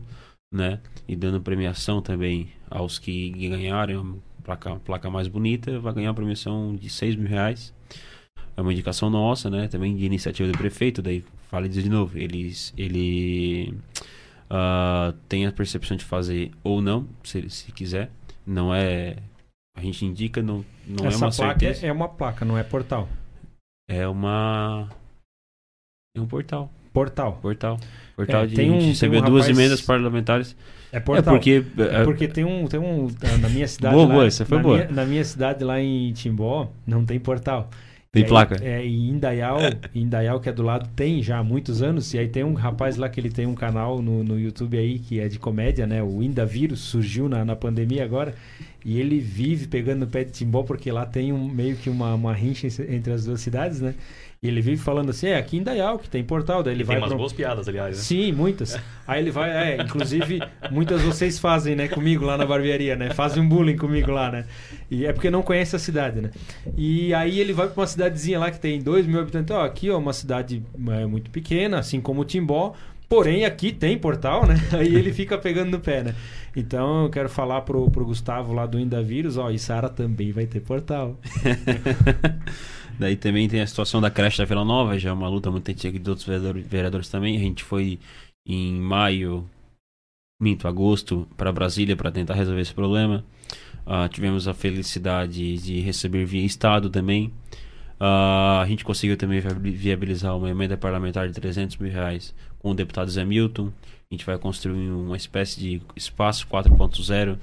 né? E dando premiação também aos que ganharem placa, placa mais bonita, vai ganhar uma premiação de 6 mil reais. É uma indicação nossa, né? Também de iniciativa do prefeito, daí fale de novo, eles, ele uh, tem a percepção de fazer ou não, se, se quiser. Não é. A gente indica, não, não Essa é uma placa certeza. É uma placa, não é portal. É uma. É um portal. Portal. Portal. Portal É, de um- a gente recebeu um duas rapaz- emendas parlamentares. É portal. É porque. É porque tem um, tem um na minha cidade Boa, lá, boa, essa foi na boa. Minha, na minha cidade lá em Timbó não tem portal. Tem E aí, placa. É, e em Indaial, [LAUGHS] em Indaial, que é do lado, tem já há muitos anos. E aí tem um rapaz lá que ele tem um canal no, no YouTube aí que é de comédia, né? O Indavírus, surgiu na, na pandemia agora. E ele vive pegando no pé de Timbó porque lá tem um, meio que uma, uma rincha entre as duas cidades, né? E ele vive falando assim, é aqui em Indaial que tem portal. Daí ele Tem vai umas boas piadas, aliás. Né? Sim, muitas. Aí ele vai, é, inclusive, muitas vocês fazem, né, comigo lá na barbearia, né? Fazem um bullying comigo lá, né? E é porque não conhece a cidade, né? E aí ele vai pra uma cidadezinha lá que tem 2 mil habitantes. Ó, aqui, ó, uma cidade é, muito pequena, assim como Timbó. Porém, aqui tem portal, né? [LAUGHS] Aí ele fica pegando no pé, né? Então, eu quero falar pro, pro Gustavo lá do Indavírus, ó, e Sara também vai ter portal. [LAUGHS] Daí também tem a situação da creche da Vila Nova, já é uma luta muito antiga de outros vereadores, vereadores também. A gente foi em maio, minto, agosto, para Brasília para tentar resolver esse problema. Ah, tivemos a felicidade de receber via Estado também. Ah, a gente conseguiu também viabili- viabilizar uma emenda parlamentar de 300 mil reais com o deputado Zé Milton. A gente vai construir uma espécie de espaço 4.0,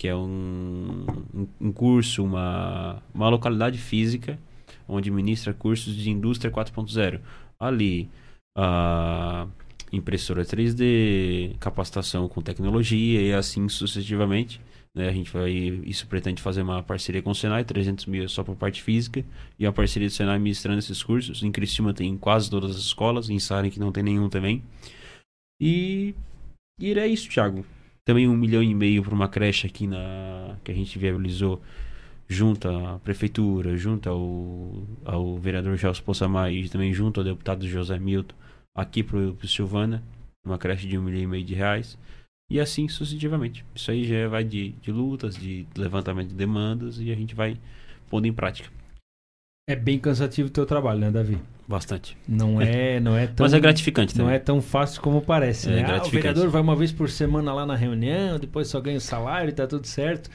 que é um, um curso, uma, uma localidade física onde ministra cursos de indústria 4.0. Ali, a impressora 3D, capacitação com tecnologia e assim sucessivamente. Né? A gente vai, isso pretende fazer uma parceria com o Senai, 300 mil é só para parte física, e a parceria do Senai ministrando esses cursos. Em Criciúma tem quase todas as escolas, em Saren que não tem nenhum também. E, e é isso, Thiago. Também um milhão e meio para uma creche aqui na que a gente viabilizou junto à prefeitura, junto ao, ao vereador Gelson Poçamai e também junto ao deputado José Milton, aqui pro, pro Silvana, uma creche de um milhão e meio de reais. E assim sucessivamente. Isso aí já vai de, de lutas, de levantamento de demandas e a gente vai pondo em prática. É bem cansativo o teu trabalho, né, Davi? Bastante. Não é, [LAUGHS] não é tão... Mas é gratificante Não também. é tão fácil como parece, É né? Ah, o vereador vai uma vez por semana lá na reunião, depois só ganha o salário e tá tudo certo.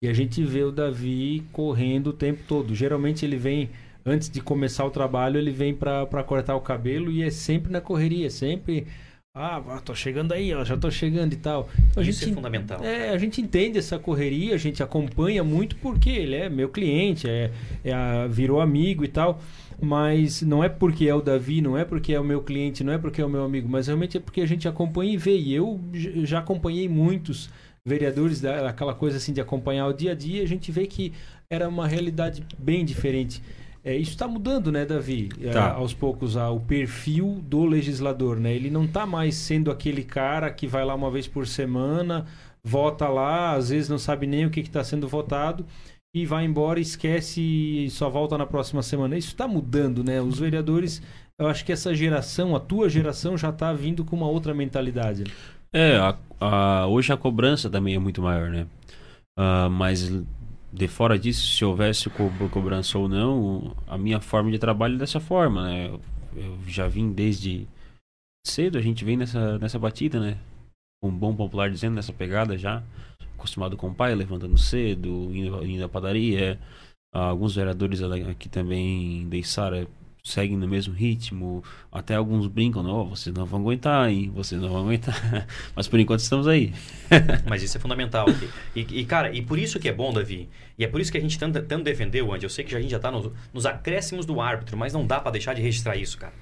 E a gente vê o Davi correndo o tempo todo. Geralmente ele vem, antes de começar o trabalho, ele vem pra cortar o cabelo e é sempre na correria, sempre. Ah, tô chegando aí, ó, já tô chegando e tal. Então, a Isso gente é fundamental. é, a gente entende essa correria, a gente acompanha muito porque ele é meu cliente, é, é a- virou amigo e tal. Mas não é porque é o Davi, não é porque é o meu cliente, não é porque é o meu amigo, mas realmente é porque a gente acompanha e vê. E eu já acompanhei muitos vereadores, aquela coisa assim de acompanhar o dia a dia, a gente vê que era uma realidade bem diferente. É, isso está mudando, né, Davi? É, tá. aos poucos, a, o perfil do legislador, né? Ele não está mais sendo aquele cara que vai lá uma vez por semana, vota lá, às vezes não sabe nem o que está sendo votado e vai embora, esquece e só volta na próxima semana. Isso está mudando, né? Os vereadores, eu acho que essa geração, a tua geração, já está vindo com uma outra mentalidade. É, a, a, hoje a cobrança também é muito maior, né? Uh, mas de fora disso, se houvesse co cobrança ou não, a minha forma de trabalho é dessa forma, né? Eu, eu, já vim desde cedo, a gente vem nessa, nessa batida, né? Um bom popular dizendo, nessa pegada já. Acostumado com o pai, levantando cedo, indo, indo à padaria. Alguns vereadores aqui também de Sara seguem no mesmo ritmo. Até alguns brincam, não, vocês não vão aguentar, hein? Vocês não vão aguentar. [LAUGHS] Mas por enquanto estamos aí. [LAUGHS] Mas isso é fundamental. E, e, cara, e por isso que é bom, Davi. E é por isso que a gente tenta, tenta defender o Andy. Eu sei que a gente já está nos, nos acréscimos do árbitro, mas não dá para deixar de registrar isso, cara.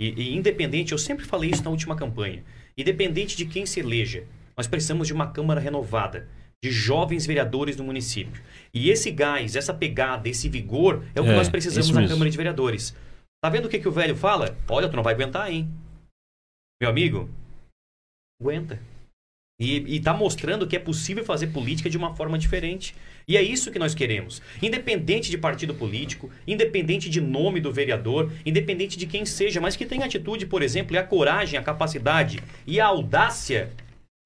E, e independente, eu sempre falei isso na última campanha. Independente de quem se eleja, nós precisamos de uma Câmara renovada de jovens vereadores do município. E esse gás, essa pegada, esse vigor é o que é, nós precisamos na Câmara de Vereadores. Tá vendo o que, que o velho fala? Olha, tu não vai aguentar, hein? Meu amigo, aguenta. E, e tá mostrando que é possível fazer política de uma forma diferente. E é isso que nós queremos. Independente de partido político, independente de nome do vereador, independente de quem seja, mas que tenha atitude, por exemplo, e a coragem, a capacidade e a audácia,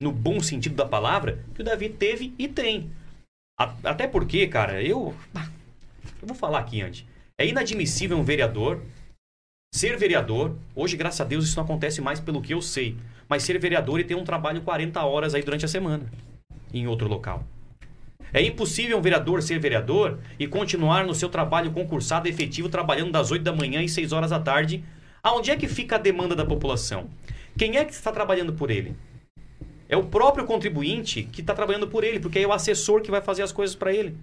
no bom sentido da palavra, que o Davi teve e tem. Até porque, cara, eu. Eu vou falar aqui antes. É inadmissível um vereador Ser vereador, hoje, graças a Deus, isso não acontece mais pelo que eu sei. Mas ser vereador e ter um trabalho 40 horas aí durante a semana, em outro local. É impossível um vereador ser vereador e continuar no seu trabalho concursado efetivo, trabalhando das 8 da manhã e 6 horas da tarde. Aonde é que fica a demanda da população? Quem é que está trabalhando por ele? É o próprio contribuinte que está trabalhando por ele, porque é o assessor que vai fazer as coisas para ele.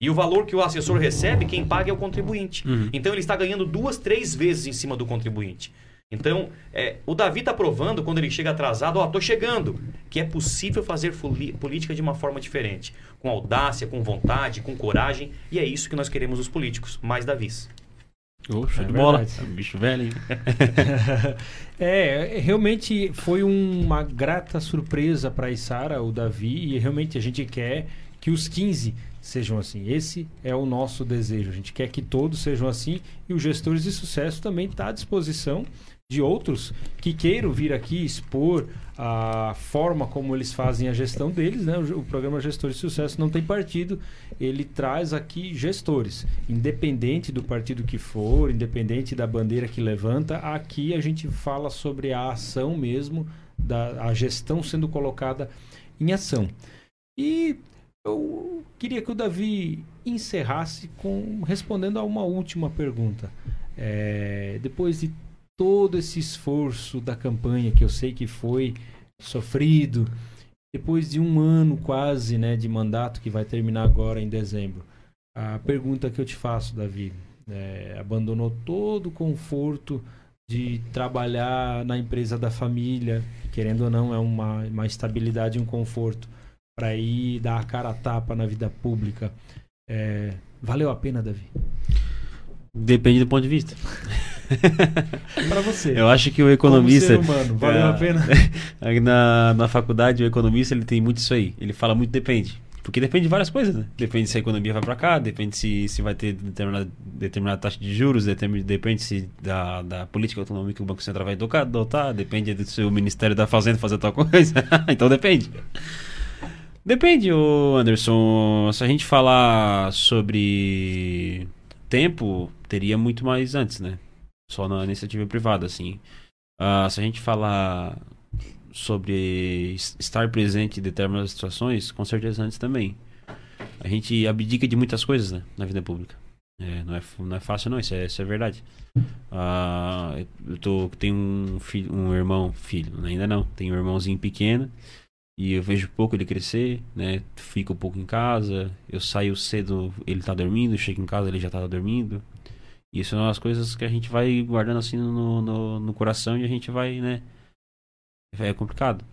E o valor que o assessor recebe, quem paga é o contribuinte. Uhum. Então ele está ganhando duas, três vezes em cima do contribuinte. Então, é, o Davi está provando, quando ele chega atrasado, ó, tô chegando, que é possível fazer política de uma forma diferente. Com audácia, com vontade, com coragem. E é isso que nós queremos os políticos, mais Davis. Oh, show é de bola. É um bicho velho, hein? [LAUGHS] é, realmente foi uma grata surpresa para a Isara, o Davi, e realmente a gente quer que os 15 sejam assim. Esse é o nosso desejo. A gente quer que todos sejam assim e os gestores de sucesso também está à disposição de outros que queiram vir aqui expor a forma como eles fazem a gestão deles, né? O, programa Gestores de Sucesso não tem partido, ele traz aqui gestores, independente do partido que for, independente da bandeira que levanta, aqui a gente fala sobre a ação mesmo, da a gestão sendo colocada em ação. E eu queria que o Davi encerrasse com respondendo a uma última pergunta. É, depois de todo esse esforço da campanha que eu sei que foi sofrido, depois de um ano quase né, de mandato que vai terminar agora em dezembro, a pergunta que eu te faço, Davi, é, abandonou todo o conforto de trabalhar na empresa da família, querendo ou não, é uma, uma estabilidade e um conforto para ir dar a cara a tapa na vida pública. É, valeu a pena, Davi? Depende do ponto de vista. [LAUGHS] para você. Eu acho que o economista. Como ser humano, valeu é, a pena? [LAUGHS] na, na faculdade, o economista ele tem muito isso aí. Ele fala muito depende. Porque depende de várias coisas, né? Depende se a economia vai para cá, depende se, se vai ter determinada, determinada taxa de juros, depende, depende se da, da política econômica que o Banco Central vai adotar, depende do se o Ministério da Fazenda fazer tal [LAUGHS] coisa. então depende. Depende, Anderson. Se a gente falar sobre tempo, teria muito mais antes, né? Só na iniciativa privada, assim. Uh, se a gente falar sobre estar presente em determinadas situações, com certeza antes também. A gente abdica de muitas coisas, né? Na vida pública. É, não, é, não é fácil, não, isso é, isso é verdade. Uh, eu tô, tenho um, filho, um irmão, filho, ainda não, tenho um irmãozinho pequeno e eu vejo pouco ele crescer, né? Fico um pouco em casa, eu saio cedo, ele tá dormindo, chego em casa, ele já tá dormindo. E isso são as coisas que a gente vai guardando assim no, no, no coração e a gente vai, né? É complicado.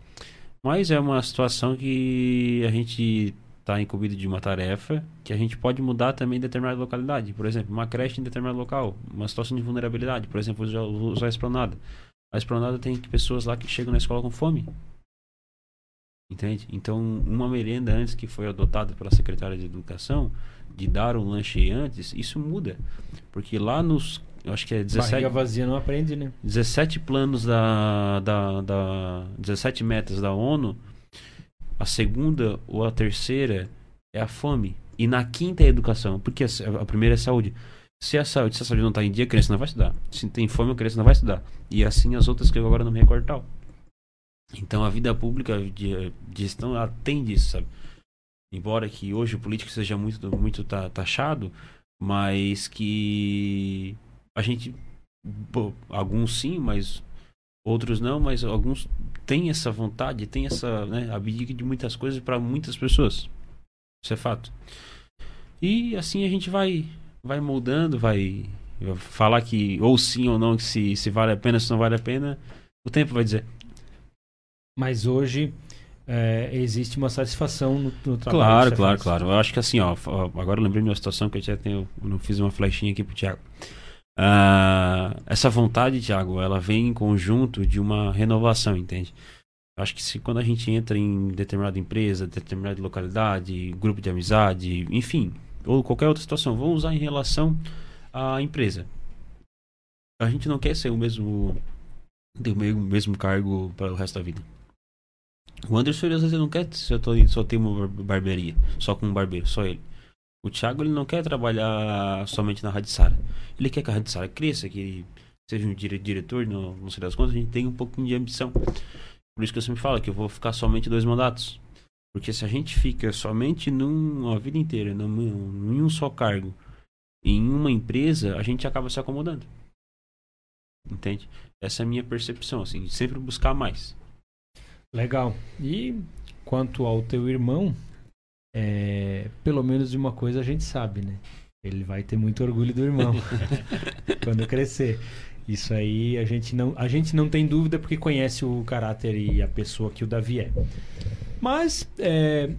Mas é uma situação que a gente está incumbido de uma tarefa que a gente pode mudar também em determinada localidade. Por exemplo, uma creche em determinado local, uma situação de vulnerabilidade. Por exemplo, usar a esplanada. A esplanada tem pessoas lá que chegam na escola com fome. Entende? Então, uma merenda antes que foi adotada pela secretária de Educação, de dar um lanche antes, isso muda. Porque lá nos. Eu acho que é 17. Barriga vazia não aprende, né? 17 planos da, da, da 17 metas da ONU, a segunda ou a terceira é a fome. E na quinta é a educação. Porque a, a primeira é a saúde. Se a saúde, se a saúde não está em dia, a criança não vai estudar. Se tem fome, a criança não vai estudar. E assim as outras que eu agora não me recordo tal. Então a vida pública de, gestão atende isso, sabe? Embora que hoje o político seja muito, muito taxado, mas que a gente. Pô, alguns sim, mas outros não, mas alguns têm essa vontade, têm essa né, abdica de muitas coisas para muitas pessoas. Isso é fato. E assim a gente vai vai moldando, vai falar que ou sim ou não, que se, se vale a pena, se não vale a pena, o tempo vai dizer. Mas hoje é, existe uma satisfação no, no trabalho. Claro, claro, faz. claro. Eu acho que assim, ó, agora eu lembrei de uma situação que eu já tenho, eu não fiz uma flechinha aqui pro Thiago. Uh, essa vontade, Thiago, ela vem em conjunto de uma renovação, entende? Eu acho que se quando a gente entra em determinada empresa, determinada localidade, grupo de amizade, enfim, ou qualquer outra situação, vamos usar em relação à empresa. A gente não quer ser o mesmo, ter o mesmo cargo para o resto da vida. O Anderson, às vezes, não quer só, só ter uma barbearia, só com um barbeiro, só ele. O Thiago, ele não quer trabalhar somente na Rádio Sara. Ele quer que a Rádio Sara cresça, que ele seja um dire diretor, não, não sei das contas, a gente tem um pouquinho de ambição. Por isso que eu sempre falo que eu vou ficar somente dois mandatos. Porque se a gente fica somente num, a vida inteira, num, em um só cargo, em uma empresa, a gente acaba se acomodando. Entende? Essa é a minha percepção, assim, sempre buscar mais. Legal. E quanto ao teu irmão, é, pelo menos de uma coisa a gente sabe, né? Ele vai ter muito orgulho do irmão [LAUGHS] quando crescer. Isso aí a gente não, a gente não tem dúvida porque conhece o caráter e a pessoa que o Davi é. Mas é,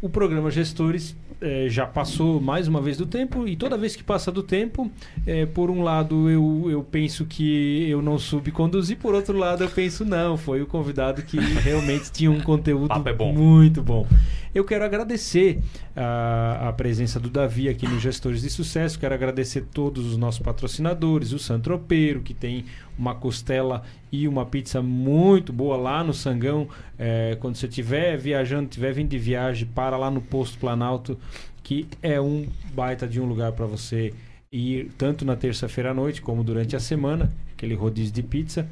o programa Gestores é, já passou mais uma vez do tempo e toda vez que passa do tempo, é, por um lado eu, eu penso que eu não soube conduzir, por outro lado eu penso não, foi o convidado que realmente tinha um conteúdo é bom. muito bom. Eu quero agradecer a, a, presença do Davi aqui no Gestores de Sucesso, quero agradecer todos os nossos patrocinadores, o Santropeiro, que tem uma costela e uma pizza muito boa lá no Sangão. É, quando você estiver viajando, estiver vindo de viagem, para lá no Posto Planalto, que é um baita de um lugar para você ir tanto na terça-feira à noite como durante a semana, aquele rodízio de pizza.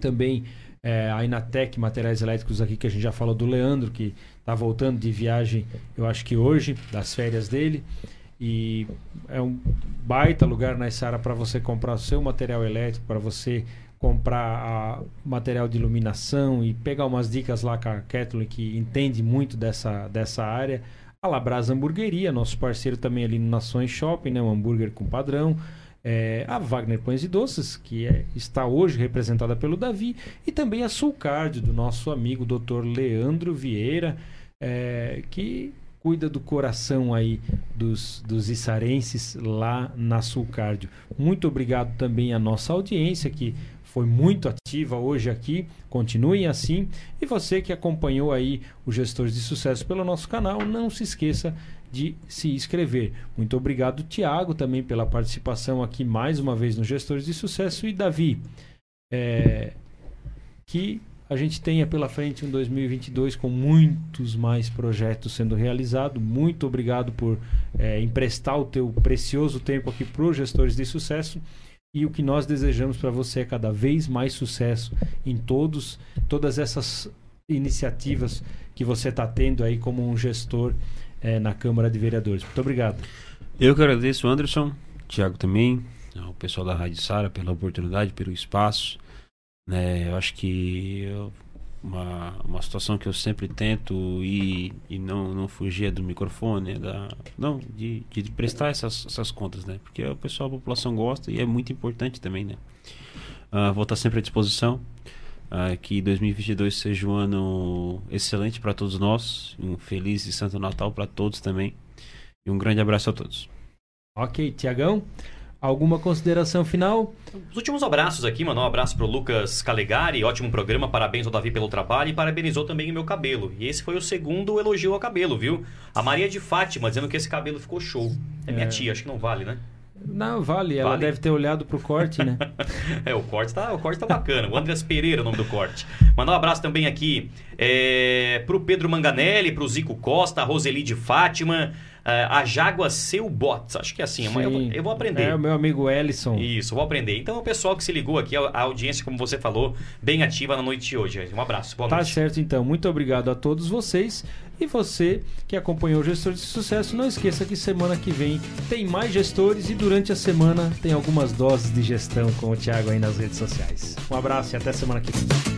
Também é, a Inatec Materiais Elétricos aqui, que a gente já falou do Leandro, que está voltando de viagem, eu acho que hoje, das férias dele. E é um baita lugar na Sara para você comprar o seu material elétrico, para você comprar material de iluminação e pegar umas dicas lá com a Kathleen que entende muito dessa, dessa área. A Labrasa Hamburgueria, nosso parceiro também ali no Nações Shopping, né? um hambúrguer com padrão. É, a Wagner Pães e Doces, que é, está hoje representada pelo Davi, e também a Sulcard, do nosso amigo Dr. Leandro Vieira, é, que cuida do coração aí dos, dos içarenses lá na Sulcardio. Muito obrigado também à nossa audiência que foi muito ativa hoje aqui. Continuem assim. E você que acompanhou aí os gestores de sucesso pelo nosso canal, não se esqueça de se inscrever. Muito obrigado, Tiago, também pela participação aqui mais uma vez nos Gestores de Sucesso. E Davi, é, que a gente tenha pela frente um 2022 com muitos mais projetos sendo realizados. Muito obrigado por é, emprestar o teu precioso tempo aqui para os gestores de sucesso. E o que nós desejamos para você é cada vez mais sucesso em todos, todas essas iniciativas que você está tendo aí como um gestor é, na Câmara de Vereadores. Muito obrigado. Eu que agradeço, Anderson, Tiago também, ao pessoal da Rádio Sara pela oportunidade, pelo espaço. Né? Eu acho que uma, uma situação que eu sempre tento e, e não, não fugir do microfone, da, não, de, de prestar essas, essas contas, né? Porque o pessoal, a população gosta e é muito importante também, né? Uh, vou estar sempre à disposição. Uh, que 2022 seja um ano excelente para todos nós, um feliz e santo Natal para todos também. E um grande abraço a todos. Ok, Tiagão. Alguma consideração final? Os últimos abraços aqui, mano. Um abraço pro Lucas Calegari, ótimo programa, parabéns ao Davi pelo trabalho e parabenizou também o meu cabelo. E esse foi o segundo elogio ao cabelo, viu? A Maria de Fátima dizendo que esse cabelo ficou show. É minha é. tia, acho que não vale, né? Não, vale. Ela vale? deve ter olhado pro corte, né? [LAUGHS] é, o corte, tá, o corte tá bacana. O Andreas Pereira é o nome do corte. Mandar um abraço também aqui é, pro Pedro Manganelli, pro Zico Costa, a Roseli de Fátima, a Jágua Seu Bots. Acho que é assim. Eu, eu, vou aprender. É o meu amigo Ellison. Isso, vou aprender. Então, o pessoal que se ligou aqui, a, audiência, como você falou, bem ativa na noite de hoje. Um abraço. Boa tá noite. certo, então. Muito obrigado a todos vocês. E você que acompanhou o Gestor de Sucesso, não esqueça que semana que vem tem mais gestores e durante a semana tem algumas doses de gestão com o Thiago aí nas redes sociais. Um abraço e até semana que vem.